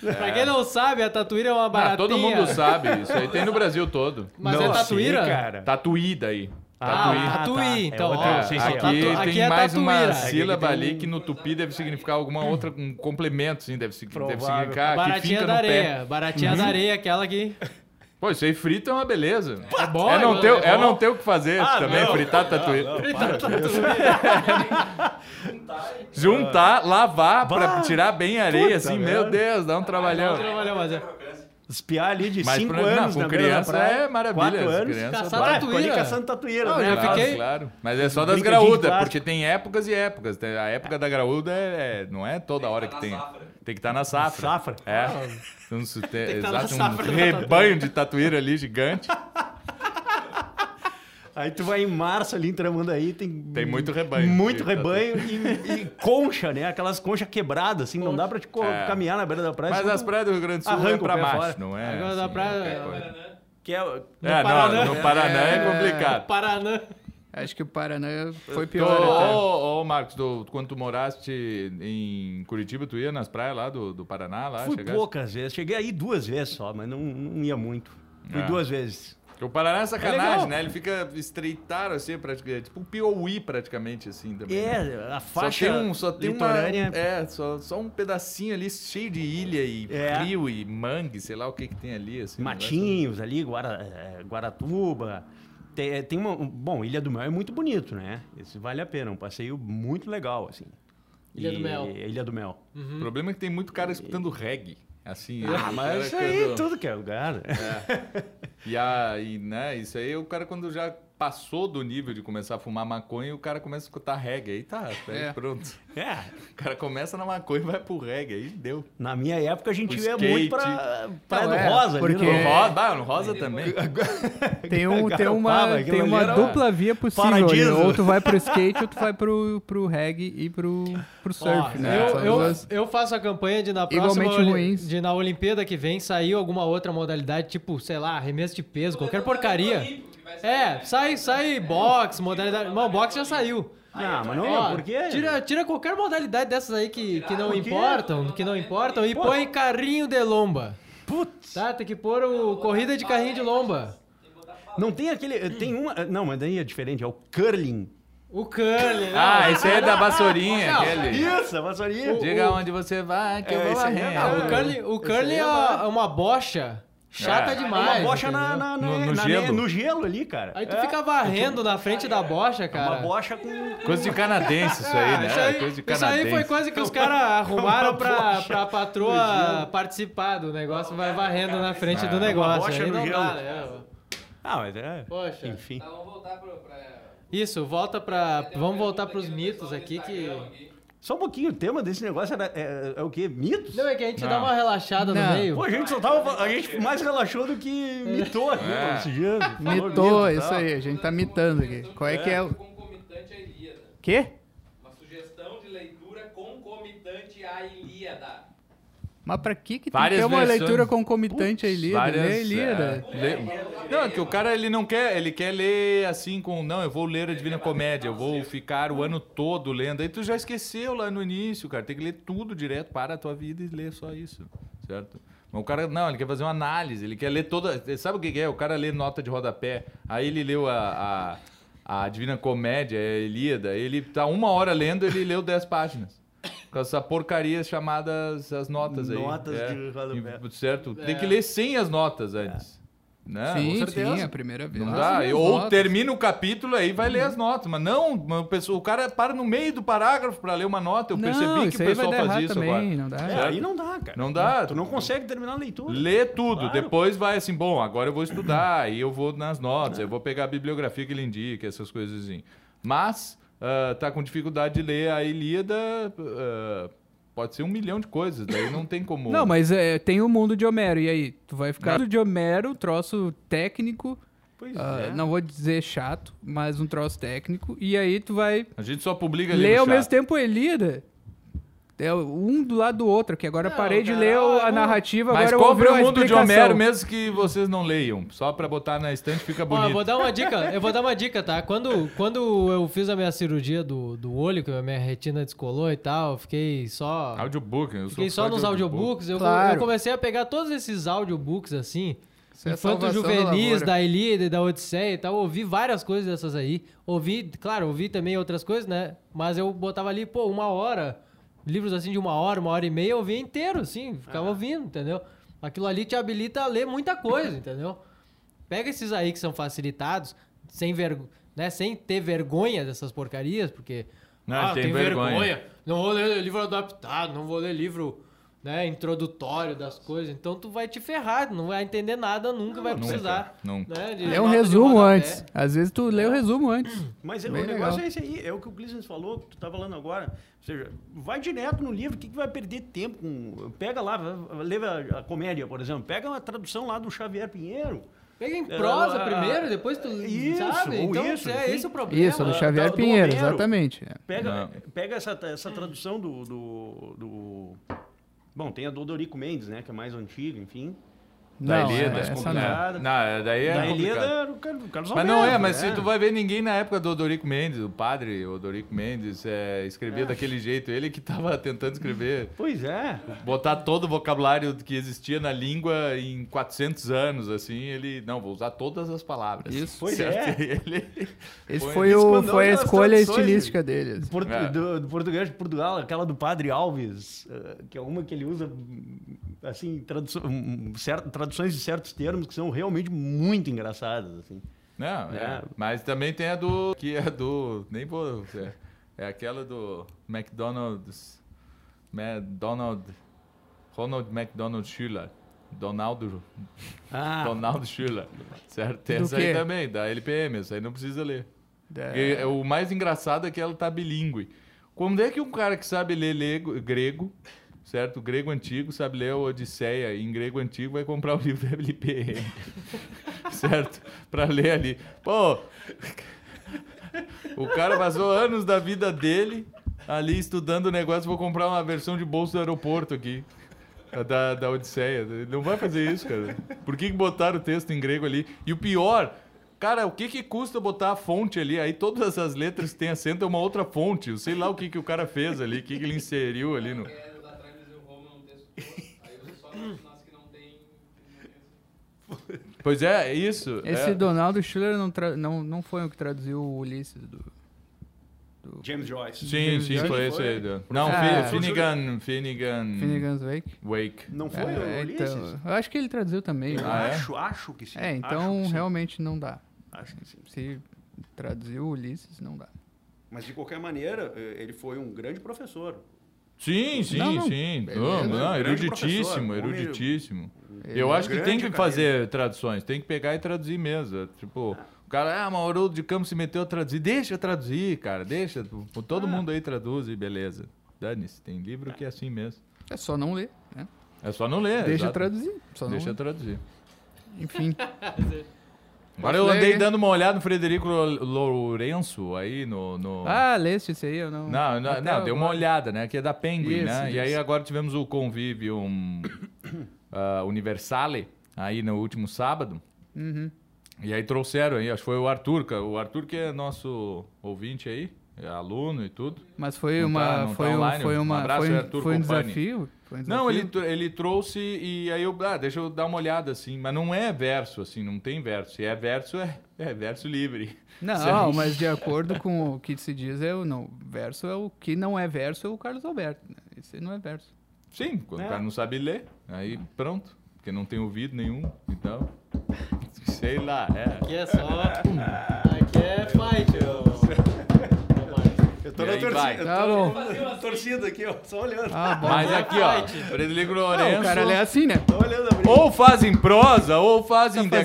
Pra quem não sabe, a Tatuíra é uma Ah, baratinha. todo mundo sabe. Isso aí tem no Brasil todo. Mas Não é Tatuíra? sei, cara. Tatuí daí. Ah, Tatuí. Tatuí, tá. É então, outra- ó. É, sim, sim, aqui é. Tatu- tem aqui é mais uma tatuíra. sílaba Aqui tem ali um- que no tupi deve significar alguma outra, um complemento, assim, deve, deve significar que Baratinha fica da no pé. areia. Baratinha da areia, aquela que... Pô, isso aí frito é uma beleza. É bom, é, não é ter, bom. é não ter o que fazer Ah, também, não. fritar tatuí. Não, com isso. [laughs] Juntar, lavar pra Bah, tirar bem a areia, puta assim, meu. Deus, dá um trabalhão. Trabalhou, mas é... Espiar ali de Mas 5 pra- não, anos com criança praia, é maravilha, quatro anos. crianças Caçar Vai, tatuíra. caçando tatuíra, Não, né? eu Claro, fiquei- claro. Mas é só das graúdas, porque tem épocas e épocas. Tem- A época da graúda é, é- não é toda hora que tem. Tem que estar na safra. Safra. É. Então, se tem, que tá na exato, safra um rebanho de tatuíra ali gigante. Aí tu vai em março ali em Tramandaí, tem... Tem muito rebanho Muito de rebanho e, e concha, né? Aquelas conchas quebradas, assim, não dá pra te É. caminhar na beira da praia. Mas as praias do Rio Grande do Sul é pra macho, fora. não é? Agora da assim, praia- qualquer coisa. Que é... É, Paraná. não, no Paraná é, É. complicado. Paraná. Acho que o Paraná foi pior até. Ô, ô, Marcos, tu- quando tu moraste em Curitiba, tu ia nas praias lá do, do Paraná? Lá, Fui chegaste? poucas vezes. Cheguei aí duas vezes só, mas não, não ia muito. Fui É. duas vezes. O Paraná é sacanagem, legal. né? Ele fica estreitado assim, praticamente. Tipo um Piauí praticamente, assim, também. É, a Só faixa tem um, só tem uma, litorânea. é, só, só um pedacinho ali cheio de ilha e É. rio e mangue, sei lá o que que tem ali, assim. Matinhos ali, Guara, eh, Guaratuba. Tem, tem uma. um- Bom, Ilha do Mel é muito bonito, né? Esse vale a pena, um passeio muito legal, assim. Ilha do Mel. Ilha do Mel. O problema é que tem muito cara escutando reggae. Assim, Ah, o mas isso aí, tudo que é lugar. [laughs] E, a, e, né, isso aí, o cara quando já passou do nível de começar a fumar maconha, o cara começa a escutar reggae. Aí tá, aí É. pronto. É, O cara começa na maconha e vai pro reggae, aí deu. na minha época a gente O ia skate. muito pra Praia do é, Rosa. porque- No Ali, no... rosa, bah, no rosa também. Tem, um, tem uma, tem uma era dupla via possível. ali. paradiso. Ou tu vai pro skate ou tu vai pro, pro reggae e pro, pro surf, Ó, né? eu, eu, eu faço a campanha de na próxima ruins. de na Olimpíada que vem sair alguma outra modalidade, tipo, sei lá, arremesso de peso, qualquer porcaria. É, sai, sai boxe, modalidade. Não, boxe já saiu. Não, mas não, Ó, por quê? Tira, tira qualquer modalidade dessas aí que, que não importam, que não importam, e põe carrinho de lomba. Putz, Tá, tem que pôr o corrida de carrinho de lomba. não tem aquele. Tem uma. Não, mas daí é diferente, é o curling. O curling, né? Ah, esse aí é da vassourinha, Não, aquele. Isso, a vassourinha. Diga onde você vai, que eu É, vou esse aí é o É, curling, o curling é é uma, é uma bocha chata É. demais. uma bocha na, na, na, No- no na- gelo. no gelo ali, cara. Aí tu É, fica varrendo na frente da bocha, cara. Uma bocha com. Coisa de canadense isso aí, Ah, né? isso aí, Coisa de isso aí canadense. foi coisa que os caras [laughs] arrumaram Uma pra, pra patroa participar do negócio, vai varrendo na frente do negócio. bocha Aí no não gelo. dá, né? Ah, mas é. Poxa. Enfim. Tá, vamos voltar pro, pra... Isso, volta pra. Vamos voltar pros mitos aqui que. Só um pouquinho, o tema desse negócio era, é, é o quê? Mitos? Não, é que a gente Não. dá uma relaxada no Não. meio. Pô, a gente só tava. A gente mais relaxou do que mitou aqui É. Falou Mitou, mito isso aí, a gente tá mitando aqui. Qual é que é o. Concomitante à Ilíada. Quê? Uma sugestão de leitura concomitante à Ilíada. Mas pra que que tem que ter uma versões. leitura concomitante à Ilíada? Várias, Lê a Ilíada. é, lê- Não, é que o cara ele não quer, ele quer ler assim com, não, eu vou ler a Divina Comédia, eu vou ficar o ano todo lendo. Aí tu já esqueceu lá no início, cara. Tem que ler tudo direto, para a tua vida e lê só isso, certo? Mas o cara, não, ele quer fazer uma análise, ele quer ler toda. Sabe o que é? O cara lê nota de rodapé, aí ele leu a, a, a Divina Comédia, a Ilíada, ele tá uma hora lendo, ele leu 10 páginas. Com essa porcaria chamadas as notas aí. Notas é. de rodapé. E- Certo? Tem que ler sem as notas antes. Né? sim, com certeza. sim, a primeira vez. Não dá. Ou notas. termina o capítulo aí vai ler as notas. Mas não, o cara para no meio do parágrafo para ler uma nota. Eu Não, percebi que o pessoal faz isso também, agora. não dá. É, aí não dá, cara. Não dá. Tu não consegue terminar a leitura. Lê tudo, Claro. depois vai assim, bom, agora eu vou [clears throat] estudar, aí eu vou nas notas, eu vou pegar a bibliografia que ele indica, essas coisas assim. Mas, ah, tá com dificuldade de ler a Ilíada, ah, pode ser um milhão de coisas, daí não tem como... Não, mas é, tem o mundo de Homero, e aí? Tu vai ficar mundo de Homero, troço técnico, Pois ah, é. não vou dizer chato, mas um troço técnico, e aí tu vai A gente só publica livro ler ao chato. mesmo tempo Elida. É um do lado do outro, que agora Não, parei de ler a narrativa, Mas agora eu vou compre o mundo de. Homero mesmo que vocês não leiam. Só pra botar na estante fica Ó, bonito. eu vou dar uma dica, eu vou dar uma dica, tá? Quando, quando eu fiz a minha cirurgia do, do olho, que a minha retina descolou e tal, eu fiquei só. Audiobook, eu Fiquei só nos audiobooks. Eu, Claro. eu comecei a pegar todos esses audiobooks assim. Isso é Infanto salvação da Juvenis, lavoura. da Ilíada e da Odisseia e tal. Ouvi várias coisas dessas aí. Ouvi, claro, ouvi também outras coisas, né? Mas eu botava ali, pô, uma hora. Livros assim de uma hora, uma hora e meia, eu ouvia inteiro, assim. Ficava ouvindo, entendeu? Aquilo ali te habilita a ler muita coisa, entendeu? Pega esses aí que são facilitados, sem, vergo, né, sem ter vergonha dessas porcarias, porque. Não, ah, tem tem vergonha. vergonha. Não vou ler livro adaptado, não vou ler livro né, introdutório das coisas. Então tu vai te ferrar, não vai entender nada, nunca vai nunca, precisar. nunca. Né, Lê um resumo antes. Às vezes tu lê o resumo antes. Mas é- Bem o negócio legal. é esse aí, é o que o Gleason falou, que tu tá falando agora. Ou seja, vai direto no livro, o que, que vai perder tempo com. Pega lá, leva a comédia, por exemplo, pega uma tradução lá do Xavier Pinheiro. Pega em prosa Ah, primeiro, depois tu isso, sabe. ou Então isso, é esse o problema. Isso, do Xavier do Pinheiro, exatamente. é. Pega, Não. pega essa, essa tradução do, do, do- Bom, tem a do Dorico Mendes, né? Que é mais antiga, enfim. Da Não, Ilíada. é, essa não. Não, é, daí é da era o Car- o Carlos Mas não é, mas né? se tu vai ver ninguém na época do Odorico Mendes, o padre Odorico Mendes, é, escrevia daquele jeito. Ele que tava tentando escrever, Pois é. botar todo o vocabulário que existia na língua em 400 anos, assim, ele, não, vou usar todas as palavras. Isso. Pois Certo? é. [laughs] Ele, Esse foi, o, foi a escolha estilística dele. assim. Portu- É. do, do português de Portugal, aquela do Padre Alves, eh, que é uma que ele usa, hum, assim, tradução- hum, cer- traduções de certos termos que são realmente muito engraçadas, assim. Não, é. É. Mas também tem a do. Que é do. Nem vou. É, é aquela do McDonald's. McDonald. Ronald McDonald Schiller. Donaldo. Ah, Donaldo Schiller. Certo? Tem essa aí também, da LPM. Essa aí não precisa ler. É, E o mais engraçado é que ela tá bilíngue. Como é que um cara que sabe ler lego- grego, certo? Grego antigo, sabe ler a Odisseia em grego antigo, vai comprar o livro da LPM. [laughs] certo? Pra ler ali. Pô, o cara passou anos da vida dele ali estudando o negócio, vou comprar uma versão de bolso do aeroporto aqui. Da, da Odisseia. Não vai fazer isso, cara. Por que, que botaram o texto em grego ali? E o pior, cara, o que, que custa botar a fonte ali? Aí todas as letras que tem acento é uma outra fonte. Eu sei lá o que, que o cara fez ali, o que, que ele inseriu ali no. Quero dar atrás do Roma num texto todo, aí usa só nas nas que não tem. não tem esse- [laughs] Pois é, é isso. Esse é. Donaldo Schiller não, tra- não, não foi o que traduziu o Ulisses do. James Joyce. Sim, sim, Foi? foi esse aí. do- Não, Fi- Finnegan, Finnegan, Finnegan's Wake. Wake. Não foi É, o Ulisses? então, eu acho que ele traduziu também. Eu né? Ah, é? acho, acho que sim. É, então sim. realmente não dá. Acho que sim. Se traduziu Ulisses, não dá. Mas de qualquer maneira, eh, ele foi um grande professor. Sim, sim, Não, não. sim. Beleza. Não, não, eruditíssimo, eruditíssimo. Ele Eu é acho que tem que fazer traduções, tem que pegar e traduzir mesmo. Tipo, o cara, ah, Mauro de Campos se meteu a traduzir. Deixa traduzir, cara, deixa. Ah. Todo mundo aí traduz e beleza. Dane-se, tem livro que é assim mesmo. É só não ler, né? É só não ler. Deixa exato. traduzir. Só Deixa não... traduzir. Enfim. [laughs] Agora eu andei dando uma olhada no Frederico Lo- Lourenço aí no. no... Ah, leste esse aí, eu não. Não, não, não deu uma olhada, né? Que é da Penguin, Isso, né? E aí isso. agora tivemos o Convivium [coughs] ah, Universale aí no último sábado. Uhum. E aí trouxeram aí, acho que foi o Arthur, o Arthur que é nosso ouvinte aí, aluno e tudo. Mas foi Não uma. tá- não tá foi, um, online? foi Um uma. abraço, foi, um- Arthur foi um desafio? Foi um Não, ele, desafio? ele trouxe e aí eu, ah, deixa eu dar uma olhada assim, mas não é verso assim, não tem verso. Se é verso, é, é verso livre. Não, [laughs] mas de acordo com o que se diz, é o não. Verso é o que não é verso é o Carlos Alberto. Né? Esse não é verso. Sim, quando É. o cara não sabe ler, aí pronto, porque não tem ouvido nenhum, então, [laughs] sei lá, é. Aqui é só. Aqui é Marcos. Eu tô E na aí torcida. vai. eu Tá tô bom. na torcida aqui, ó. Só olhando. Ah, bom. Mas aqui, ó, Frederico Não, Lourenço. o cara lê assim, né? Tô olhando a briga. Ou fazem prosa, ou fazem Tá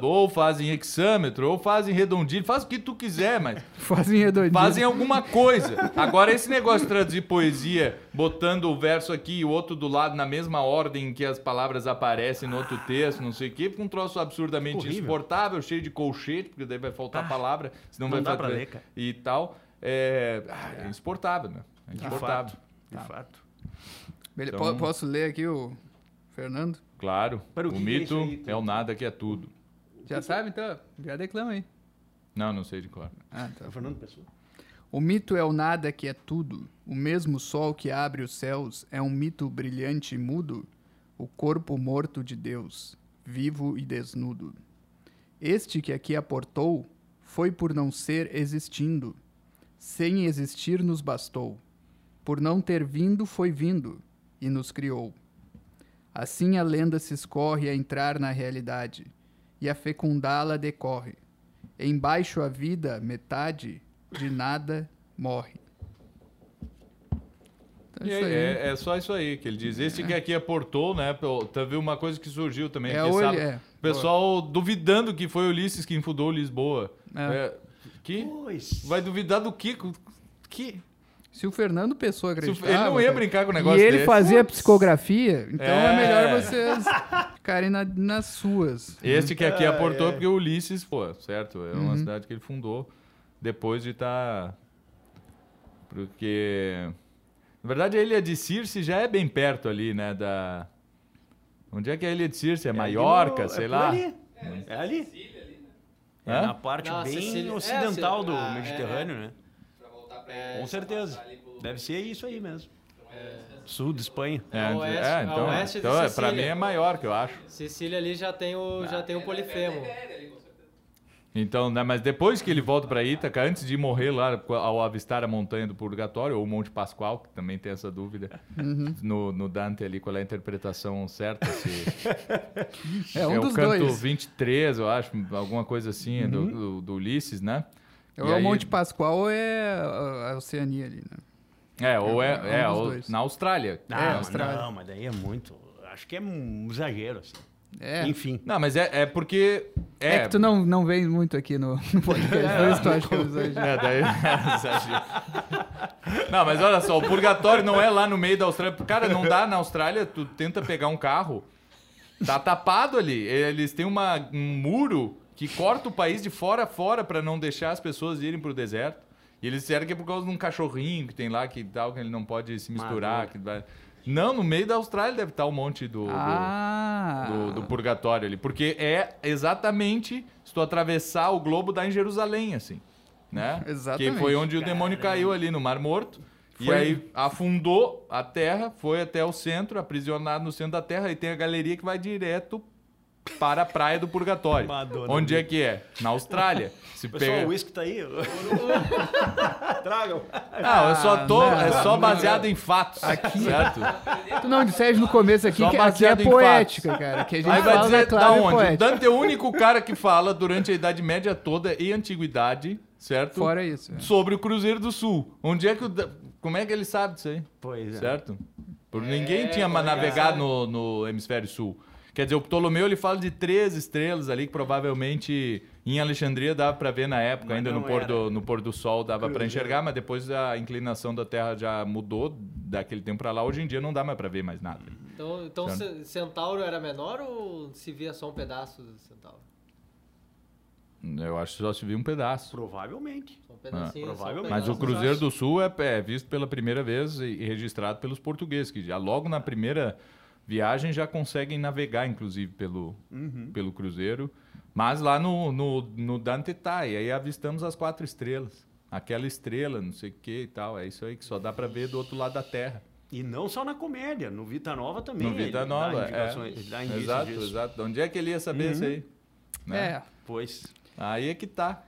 ou fazem hexâmetro, ou fazem redondilho, faz o que tu quiser, mas [laughs] Fazem redondinho. fazem alguma coisa. Agora, esse negócio de traduzir poesia, botando o verso aqui e o outro do lado na mesma ordem que as palavras aparecem no outro texto, não sei o quê, fica um troço absurdamente Horrível. insuportável, cheio de colchete, porque daí vai faltar palavra, senão não vai dá fazer- pra ler, cara. E tal. É, ah, é insuportável, né? É De insuportável. fato. De fato. Bele- Então- po- Posso ler aqui o Fernando? Claro. Para o o é mito aí? é o nada que é tudo. Já sabe, então? Já declama aí. Não, não sei de cor. Ah, tá. É o Fernando Pessoa. O mito é o nada que é tudo. O mesmo sol que abre os céus é um mito brilhante e mudo. O corpo morto de Deus, vivo e desnudo. Este que aqui aportou foi por não ser existindo. Sem existir nos bastou. Por não ter vindo foi vindo e nos criou. Assim a lenda se escorre a entrar na realidade e a fecundá-la decorre. Embaixo a vida, metade, de nada morre. Então, isso aí. é, é só isso aí que ele diz. Esse que aqui aportou, né? Teve uma coisa que surgiu também. É que sabe- é. O pessoal duvidando que foi Ulisses quem fundou Lisboa. É. É, que? Pois. Vai duvidar do que? Que? Se o Fernando Pessoa acreditava... ele não ia brincar com o E negócio ele desse. fazia psicografia, então é, É. melhor vocês ficarem na- nas suas. Esse que aqui Ai, aportou ai. porque o Ulisses, pô, certo? É uma Uhum. cidade que ele fundou depois de estar. Porque. Na verdade, a ilha de Circe já é bem perto ali, né? Da. Onde é que é a ilha de Circe? É ali Maiorca, no- sei é lá. ali. É ali. Sicília ali, né? É Hã? na parte Não, bem Sicília- é, ocidental Ci- do ah, é, Mediterrâneo, né? Pra voltar pra É, Com certeza. Deve ser isso aí mesmo. Sul de Espanha. É, É oeste- é, é então, então é, pra Sicília. mim é Maiorca, eu acho. Sicília ali já tem o, já tem o polifemo. Então, né, mas depois que ele volta pra Ítaca, antes de morrer lá ao avistar a montanha do Purgatório, ou o Monte Pascoal, que também tem essa dúvida no, no Dante ali, qual é a interpretação certa, se [laughs] É um é o canto dois. 23, eu acho, alguma coisa assim, do, do, do Ulisses, né? Ou é o aí- Monte Pascoal ou é a Oceania ali, né? É, ou é, É é, dois. na Austrália. Não, É, Austrália. não, mas daí é muito. Acho que é um exagero, assim. É. Enfim. Não, mas é, é porque... É, que tu não, não vem muito aqui no, no podcast, por isso tu acha que eu exagero. É, daí... [laughs] exagero. não, mas olha só, o purgatório não é lá no meio da Austrália. Cara, não dá na Austrália, tu tenta pegar um carro, tá tapado ali. Eles têm uma, um muro que corta o país de fora a fora pra não deixar as pessoas irem pro deserto. E eles disseram que é por causa de um cachorrinho que tem lá, que tal, que ele não pode se misturar. Maluco. Que vai... Não, no meio da Austrália deve estar um monte do- do... Ah, do, do purgatório ali. Porque é exatamente se tu atravessar o globo dá em Jerusalém, assim. Né? [laughs] Exatamente. Que foi onde o demônio caiu ali no Mar Morto. E Foi- aí afundou a terra, foi até o centro, aprisionado no centro da terra, e tem a galeria que vai direto para a praia do purgatório. Madonna onde é que é? Na Austrália. Se Pessoal, pega... o uísque tá aí. [laughs] Tragam. Não, eu só tô. Ah, é só não, baseado em fatos. Certo? Tu não disseste no começo aqui Só que aqui é baseado em poética, cara. Que a gente Aí vai fala dizer da da clave onde? O poética. Dante é o único cara que fala durante a Idade Média toda e Antiguidade, certo? Fora isso. é. Sobre o Cruzeiro do Sul. Onde é que o. Como é que ele sabe disso aí? Pois é. Certo? Por ninguém tinha ma- navegado no, no hemisfério sul. Quer dizer, o Ptolomeu ele fala de três estrelas ali que provavelmente em Alexandria dava para ver na época, Mas ainda no pôr, do, no pôr do sol dava para enxergar, mas depois a inclinação da Terra já mudou daquele tempo para lá. Hoje em dia não dá mais para ver mais nada. Então, então Certo. Centauro era menor ou se via só um pedaço do Centauro? Eu acho que só se viu um pedaço. Provavelmente. Só um pedacinho. só um provavelmente. Mas o. Cruzeiro do Sul é, é visto pela primeira vez e, e registrado pelos portugueses, que já logo na primeira viagem já conseguem navegar, inclusive, pelo, pelo Cruzeiro. Mas lá no, no, no Dante tá, e aí avistamos as quatro estrelas. Aquela estrela, não sei o que e tal. É isso aí que só dá pra ver do outro lado da Terra. E não só na comédia, no Vita Nova também. no Vita Nova, Dá é. Exato, disso. exato. De onde é que ele ia saber isso aí? Né? É, Pois. Aí é que tá.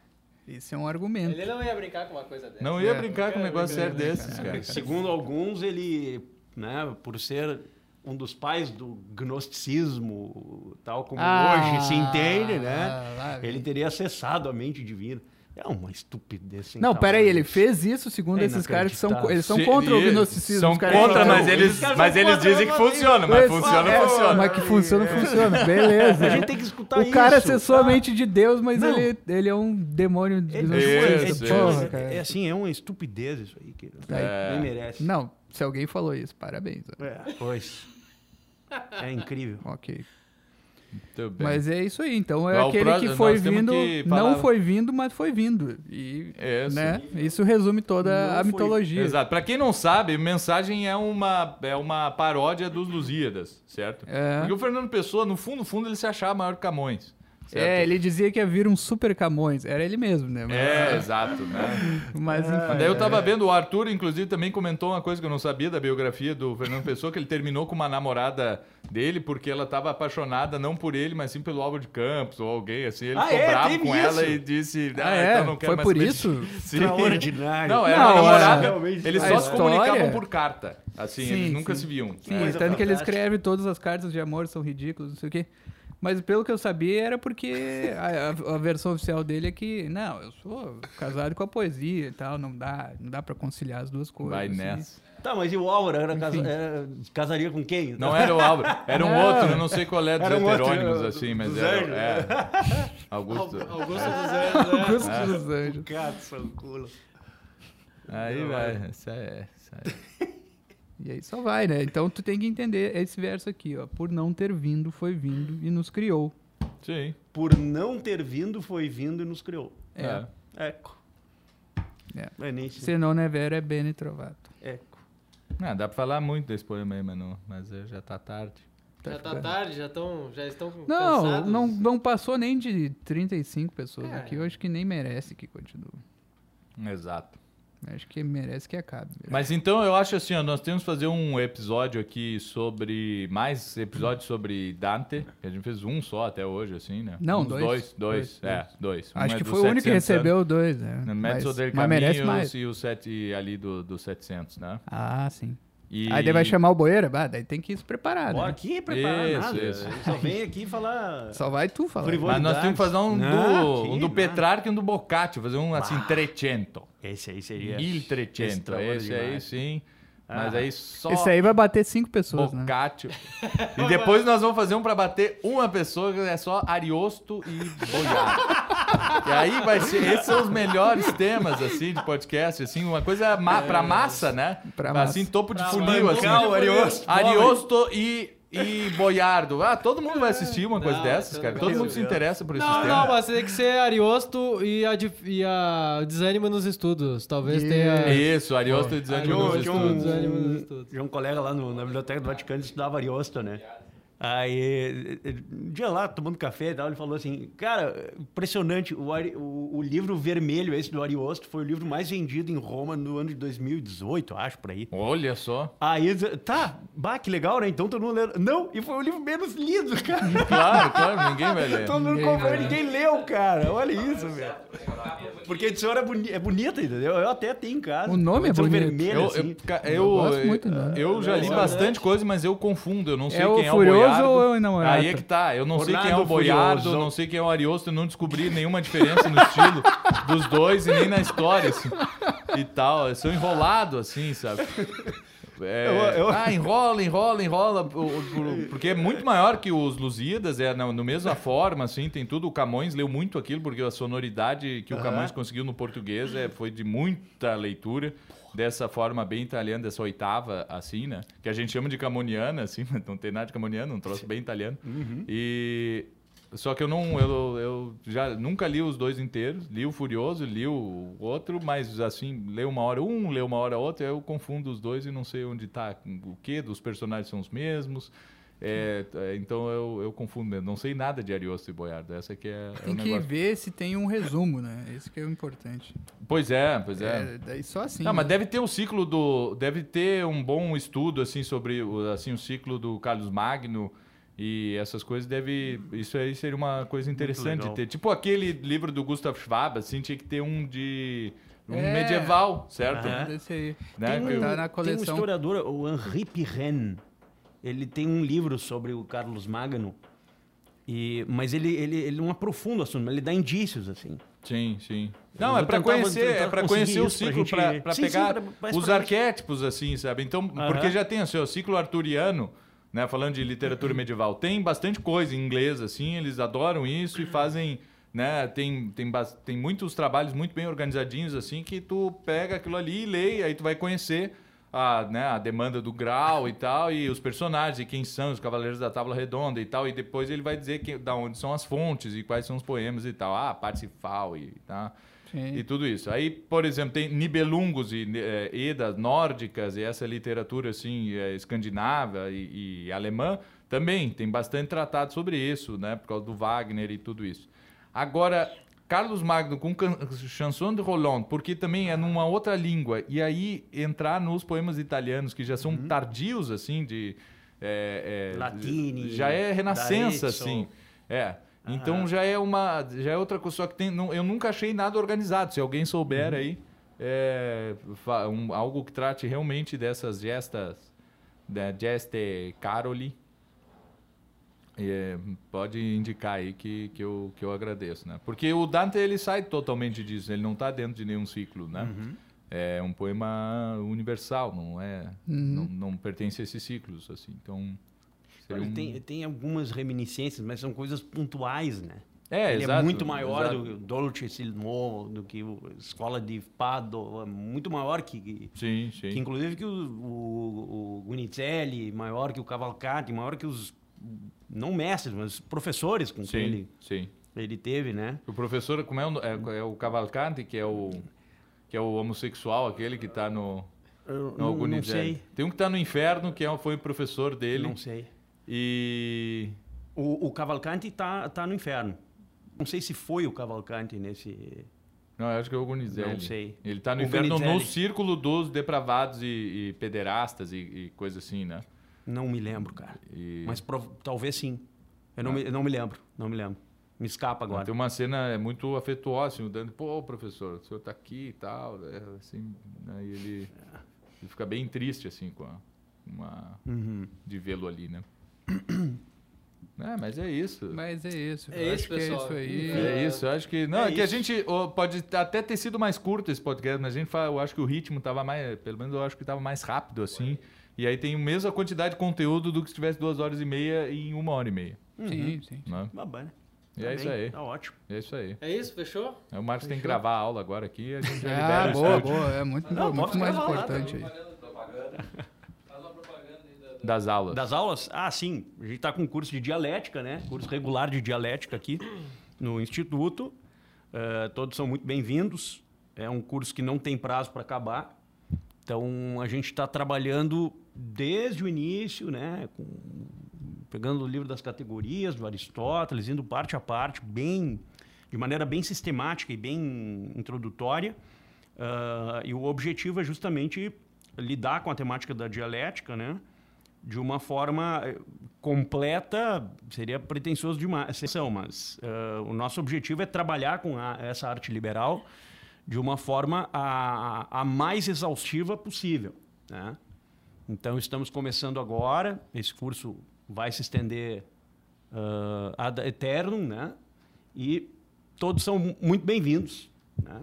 esse é um argumento. Ele não ia brincar com uma coisa dessa. Não ia É. brincar com um negócio sério desses, cara. Segundo alguns, ele, né, por ser um dos pais do gnosticismo, tal como Ah, hoje se entende, né? vem. Ele teria acessado a mente divina. É uma estupidez Não, tamanho. peraí, ele fez isso segundo É esses caras que são, eles são Se- contra o gnosticismo. São contra, mas eles, mas eles dizem que funciona, mas funciona, é, funciona. Mas que funciona, funciona. Beleza. A gente tem que escutar O isso. cara acessou a tá? mente de Deus, mas Não. ele, ele é um demônio É, gnosticista. isso. Porra, é, cara. é assim, é uma estupidez isso aí. Que É. Nem merece. Não, se alguém falou isso, parabéns. É, pois. É incrível. [laughs] Ok. Muito bem. Mas é isso aí. Então é aquele próximo- que foi nós vindo, que não foi vindo, mas foi vindo. E, Isso. né? Isso resume toda Não a foi. mitologia. Exato. Pra quem não sabe, mensagem é uma, é uma paródia dos Lusíadas, certo? É. Porque o Fernando Pessoa, no fundo, no fundo, ele se achava maior que Camões. Certo? É, ele dizia que ia vir um super Camões. Era ele mesmo, né? Mas, É, exato, né? [laughs] mas enfim. Mas daí eu tava vendo, o Arthur, inclusive, também comentou uma coisa que eu não sabia da biografia do Fernando Pessoa, que ele terminou com uma namorada dele porque ela tava apaixonada não por ele, mas sim pelo Álvaro de Campos ou alguém assim. Ele Ah, ficou é? bravo com isso? ela e disse: Ah, Ah, é? então não quero Foi mais por isso? ti." [laughs] Sim. Extraordinário. Não, era Não, uma namorada. realmente Eles a só se comunicavam por carta. Assim, Sim, eles nunca sim. se viam. Sim, É. Tanto que ele escreve todas as cartas de amor, são ridículas, não sei o quê. Mas pelo que eu sabia, era porque a, a- a versão oficial dele é que, não, eu sou casado com a poesia e tal, não dá, não dá pra conciliar as duas coisas. Vai assim. nessa. Tá, mas e o Álvaro era casa- era- casaria com quem? Não era o Álvaro, era um Não. outro, eu não sei qual é dos Era um outro, heterônimos, do- assim, mas dos era. [laughs] anjos. É. Augusto. Augusto dos Anjos, né? Augusto É. dos Anjos. Caça o culo. Aí vai. Isso é. Isso é. E aí só vai, né? Então tu tem que entender esse verso aqui, ó. Por não ter vindo, foi vindo e nos criou. Sim. Por não ter vindo, foi vindo e nos criou. É. Eco. É. É se- non é vero, é bene trovato. Eco. Ah, dá pra falar muito desse poema aí, mas, não, mas eh, já tá tarde. Tá já tá ficando. tarde, já, tão, já estão Não, cansados. não, não passou nem de 35 pessoas É. aqui. Eu acho que nem merece que continue. Exato. Acho que merece que acabe. mesmo. Mas então eu acho assim, ó, nós temos que fazer um episódio aqui sobre. Mais episódios sobre Dante. A gente fez um só até hoje, assim, né? Não, dois. Dois, dois. Dois, é, dois. Um Acho é que foi o único que 700 recebeu dois, né? No Mas, mas merece mais. e o 7 ali do, do 700, né? Ah, sim. E... Aí daí vai chamar o Boeira, bah, daí tem que se preparar, né? aqui preparar Isso, nada. isso. Só vem aqui falar... Só vai tu falar. Mas nós temos que fazer um do, um do Petrarca e um do Boccaccio, fazer um assim, trecento. Esse aí seria... Il trecento. Esse aí sim. Mas Ah. aí só. Esse aí vai bater cinco pessoas, né? Boccaccio. [laughs] E depois nós vamos fazer um pra bater uma pessoa, que é só Ariosto e Boiado. e aí vai ser. Esses são os melhores temas, assim, de podcast, assim, uma coisa ma pra massa, né? Pra assim, massa. topo de Pra funil, assim. Ariosto. Ariosto e. E Boiardo. Ah, todo mundo vai assistir uma coisa Não, dessas, todo cara. mundo. Todo mundo se interessa por esses Não, temas. não, mas tem que ser Ariosto e a, e a o desânimo nos estudos. Talvez tenha. Isso, Ariosto e Desânimo Tinha, nos um- estudos. Desânimo nos um, estudos. tinha um colega lá no- na Biblioteca do Vaticano que estudava Ariosto, né? Aí, um dia lá, tomando café e tal, ele falou assim, cara, impressionante, o, Ari- o, o livro vermelho, esse do Ariosto, foi o livro mais vendido em Roma no ano de 2018, acho, por aí. Olha só. Aí, tá, bah, que legal, né? Então todo mundo leu. Não, e foi o livro menos lido, [laughs] cara. Claro, claro, ninguém vai ler. Todo mundo Ninguém comprou, ninguém leu, cara. Olha isso, velho. Porque a edição boni- é bonita, entendeu? Eu até tenho em casa. O nome é bonito. vermelha, Eu, assim. eu, Eu eu, gosto muito, né? eu já li Eu bastante coisa, mas eu confundo. Eu não sei É o quem é o Furioso Boiardo. ou é o Inamorata? Aí é que tá. Eu não sei quem é o Orlando Boiardo, Furioso. não sei quem é o Ariosto. Eu não descobri nenhuma diferença no estilo dos dois e nem na história, assim. E tal. Eu sou enrolado, assim, sabe? É, Eu- eu- Ah, enrola, enrola, enrola. Porque é muito maior que os Lusíadas, é na, na mesma forma, assim, tem tudo. O Camões leu muito aquilo, porque a sonoridade que o. Camões conseguiu no português é, foi de muita leitura. Dessa forma bem italiana, dessa oitava, assim, né? Que a gente chama de camoniana, [laughs] assim, mas não tem nada de camoniano, um troço bem italiano. E. Só que eu não. Eu, eu já nunca li os dois inteiros. Li o Furioso, li o outro, mas assim, leu uma hora um, leu uma hora outro, eu confundo os dois e não sei onde tá o que dos personagens são os mesmos. É, é, então eu, eu confundo mesmo. Não sei nada de Ariosto e Boiardo. Essa que é, é Tem que negócio. ver se tem um resumo, né? Esse que é o importante. Pois é, pois é. É, daí só assim. Não, mas né? deve ter o ciclo do. Deve ter um bom estudo, assim, sobre o, assim, o ciclo do Carlos Magno e essas coisas. Deve. Isso aí seria uma coisa interessante de ter. Tipo aquele livro do Gustav Schwab, assim, tinha que ter um de. Um É. medieval, certo? Aí. Né? Tem um, Tá na tem um coleção. historiador, o Henri Pirren. Ele tem um livro sobre o Carlos Magno. E, mas ele, ele, ele não aprofunda o assunto, mas ele dá indícios, assim. Sim, sim. Não, é vou conhecer, é para conhecer o ciclo, gente- pra pra Sim, pegar pra- os pra- arquétipos, assim, sabe? Então, porque já tem assim, o ciclo arturiano, né? Falando de literatura medieval, tem bastante coisa em inglês, assim, eles adoram isso e fazem, né? Tem, tem, tem muitos trabalhos muito bem organizadinhos, assim, que tu pega aquilo ali e lê, aí tu vai conhecer a, né, a demanda do grau e tal, e os personagens, e quem são os Cavaleiros da Tábua Redonda e tal, e depois ele vai dizer que, da onde são as fontes e quais são os poemas e tal. Ah, Parsifal e tá Sim. e tudo isso. Aí, por exemplo, tem Nibelungos e eh, Edas nórdicas e essa literatura assim eh, escandinava e, e alemã também tem bastante tratado sobre isso, né? Por causa do Wagner e tudo isso. Agora, Carlos Magno com Chanson de Roland, porque também é numa outra língua e aí entrar nos poemas italianos que já são tardios assim de eh, eh, Latini, já é renascença assim. É. Então Aham. já é uma, já é outra coisa. Só que tem, não, eu nunca achei nada organizado. Se alguém souber aí, é, um- algo que trate realmente dessas gestas, da geste Caroli, é, pode indicar aí que, que, eu, que eu agradeço, né? Porque o Dante ele sai totalmente disso. Ele não está dentro de nenhum ciclo, né? É um poema universal, não é, não, não pertence a esses ciclos, assim. Então Ele um- tem, tem algumas reminiscências, mas são coisas pontuais, né? É, ele exato, é muito maior exato. do que o Dolce Silmo, do que o Escola de Fado, é muito maior que, que, Sim, sim. que inclusive que o, o, o Gunizelli, maior que o Cavalcante, maior que os, não mestres, mas professores com quem Sim, ele, sim. ele teve, né? O professor, como é o, é, é o Cavalcante, que é o, que é o homossexual, aquele que está no, Eu no não, não sei, Tem um que está no inferno, que é, foi o professor dele. não sei. E. O, o Cavalcante tá, tá no inferno. Não sei se foi o Cavalcante nesse. Não, eu acho que é o Gonizelli. Não sei. Ele tá no O inferno no círculo dos depravados e, e pederastas e, e coisa assim, né? Não me lembro, cara. E- Mas prov- talvez sim. Eu não, me, eu não me lembro. Não me lembro. Me escapa agora. Tem uma cena é, muito afetuosa, assim, o Dante, pô, professor, o senhor tá aqui e tal. é, assim, né, e ele, ele fica bem triste, assim, com a, uma, Uhum. de vê-lo ali, né? É, mas é isso. Mas é isso. É eu isso, acho que pessoal. é isso aí. É isso, eu acho que. Não, É é, que a isso. gente ó, pode até ter sido mais curto esse podcast, mas a gente fala, eu acho que o ritmo tava mais. Pelo menos eu acho que tava mais rápido, assim. E aí tem a mesma quantidade de conteúdo do que se tivesse duas horas e meia em uma hora e meia. Sim, sim. Né? Babana. E é isso bem, aí. Tá ótimo. É isso aí. É isso, fechou? Aí o Marcos tem que gravar a aula agora aqui e a gente já [laughs] libera Ah, o boa, boa. É muito, Não, muito mais lá, importante aí. Propaganda da, das aulas. Das aulas? Ah, sim. A gente está com um curso de dialética, né? Curso regular de dialética aqui no Instituto. Eh, todos são muito bem-vindos. É um curso que não tem prazo para acabar. Então, a gente está trabalhando desde o início, né? com- pegando o livro das categorias do Aristóteles, indo parte a parte, bem, de maneira bem sistemática e bem introdutória. Ah, e o objetivo é justamente lidar com a temática da dialética, né? de uma forma eh, completa, seria pretensioso demais, mas eh, o nosso objetivo é trabalhar com a- essa arte liberal de uma forma a, a mais exaustiva possível. Né? Então, estamos começando agora, esse curso vai se estender uh, ad eternum, né? e todos são mu- muito bem-vindos. Né?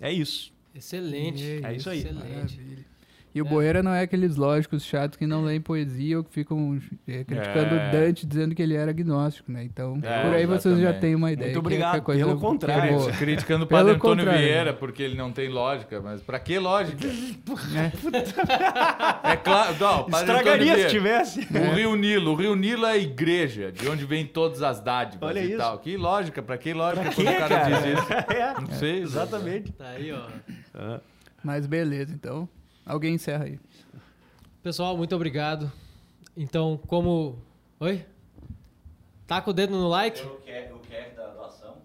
É isso. Excelente. É isso aí. Excelente. Maravilha. E o Boeira não é aqueles lógicos chatos que não leem poesia ou que ficam é, criticando É. o Dante dizendo que ele era agnóstico, né? Então, É, por aí vocês já têm uma ideia. Muito que é- que é obrigado, coisa- pelo que é contrário. Criticando o padre Antônio contrário. Vieira, porque ele não tem lógica. Mas pra que lógica? [laughs] é claro. Não, Estragaria se tivesse. O Rio Nilo. O Rio Nilo é a igreja, de onde vem todas as dádivas Olha e isso. tal. Que lógica? Pra que lógica Pra quando quê, o cara, cara? diz isso? [laughs] É, Não sei. exatamente. Tá aí, ó. Mas beleza, então. Alguém encerra aí. Pessoal, muito obrigado. Então, como. Oi? Tá com o dedo no like? O QR, o QR da doação.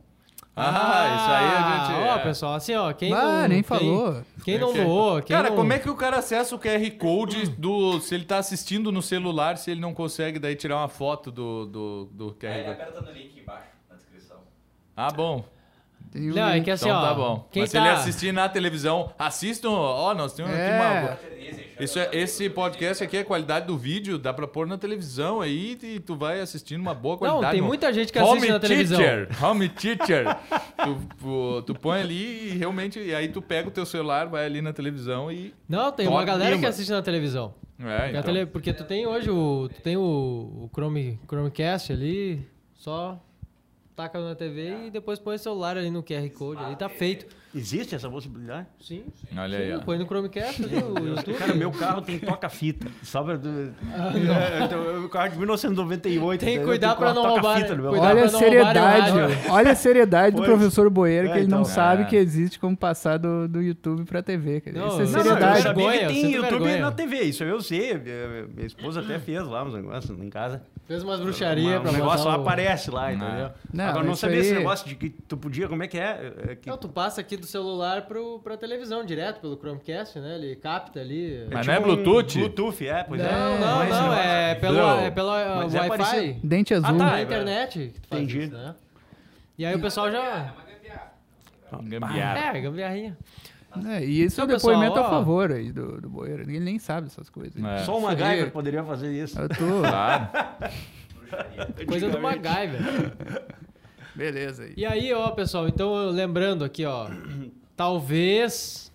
Ah, isso aí a gente. Ó, é. pessoal, assim, ó. Quem ah, não, nem quem- falou. Quem não doou, quem Cara, não... como é que o cara acessa o QR Code do. Se ele tá assistindo no celular, se ele não consegue daí tirar uma foto do, do, do QR Code? aperta no link embaixo, na descrição. Ah, bom. Tem um Não, é que assim, então ó. tá bom. Quem Mas se tá... ele assistir na televisão, assistam. Ó, nós temos É. aqui uma. Isso é, esse podcast aqui, a qualidade do vídeo, dá pra pôr na televisão aí e tu vai assistindo uma boa qualidade. Não, tem muita gente que Home assiste na televisão. Teacher, home teacher. [laughs] tu, tu, põe ali e realmente, e aí tu pega o teu celular, vai ali na televisão e... Não, tem uma galera que assiste na televisão. É, então. tele- Porque tu tem hoje o. Tu tem o, o Chrome, Chromecast ali, só taca na TV e depois põe o celular ali no QR Code, ali tá feito. Existe essa possibilidade? Sim. Olha aí, Sim, ó. põe no Chromecast ali o YouTube. Cara, meu carro tem toca-fita. Só pra... é, então, o carro de 1998. Tem que né? cuidar Eu pra não roubar, toca-fita no meu. Olha a seriedade, [laughs] olha a seriedade do professor Boeira, que É, ele não então. sabe É. que existe como passar do, do YouTube pra TV. Não, Isso é não, Não, eu seriedade. sabia Vergonha, que tem YouTube vergonha. na TV, isso eu sei. Minha minha esposa até fez lá uns negócios em casa. Fez umas bruxarias pra o negócio lá aparece lá, entendeu? Não, Agora não sabia esse negócio de que tu podia, como é que é? É Não, tu passa aqui do celular pro, pra televisão, direto pelo Chromecast, né? Ele capta ali. Mas tipo não é um Bluetooth? Bluetooth, é, pois é. Não, não, esse não, é pelo, Não. é pelo uh, é Wi-Fi. parecido. Dente azul. tá, na é internet Entendi. isso, né? E aí o pessoal já... Gambiarra. É, gambiarrinha. É, e isso é um Então, pessoal, depoimento a ó. favor aí do, do Boeira. Ele nem sabe essas coisas. É. Só o. MacGyver poderia fazer isso. Eu tô... Claro. Coisa do MacGyver. [laughs] Beleza aí. E aí, ó, pessoal, então lembrando aqui, ó, [clears throat] talvez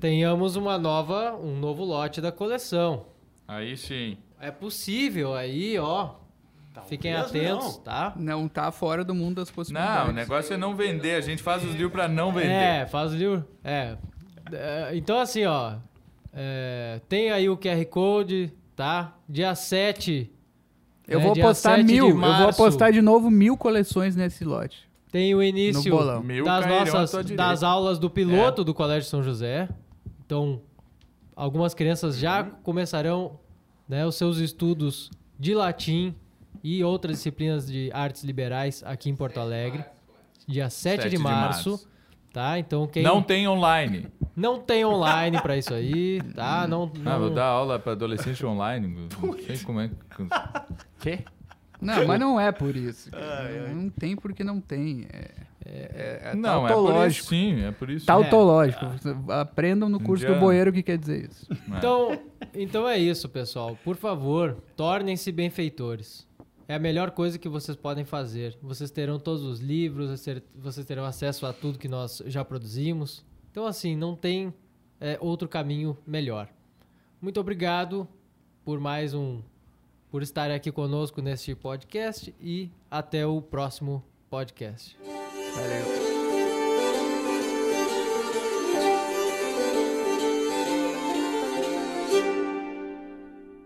tenhamos uma nova, um novo lote da coleção. Aí sim. É possível aí, ó. Fiquem Talvez atentos, não. tá? Não tá fora do mundo das possibilidades. Não, o negócio é não vender. A gente faz os livros pra não vender. É, faz o livro. É. É, Então, assim, ó. é, tem aí o QR Code, tá? Dia 7. Eu né, vou dia apostar 7 de mil. Eu vou março, apostar de novo mil coleções nesse lote. Tem o início No bolão. Mil das cairão à nossas direita. das aulas do piloto do Colégio São José. Então, algumas crianças já começarão né, os seus estudos de latim e outras disciplinas de artes liberais aqui em Porto Alegre, dia 7, 7 de, de março, março. Tá? Então quem Não tem online. não tem online pra isso aí, tá? [laughs] Não, Ah, vou não- dar aula pra adolescente online. Não sei como é que. Quê? Não, mas não é por isso. [laughs] cara. Não tem porque não tem. É, é, é Não, é por isso. tautológico. Sim, é por isso. Tautológico. Aprendam no curso do Indiano. Boeiro o que quer dizer isso. É. Então, então é isso, pessoal. Por favor, tornem-se benfeitores. É a melhor coisa que vocês podem fazer. Vocês terão todos os livros, vocês ter- vocês terão acesso a tudo que nós já produzimos. Então, assim, não tem é, outro caminho melhor. Muito obrigado por mais um. por estar aqui conosco neste podcast e até o próximo podcast. Valeu.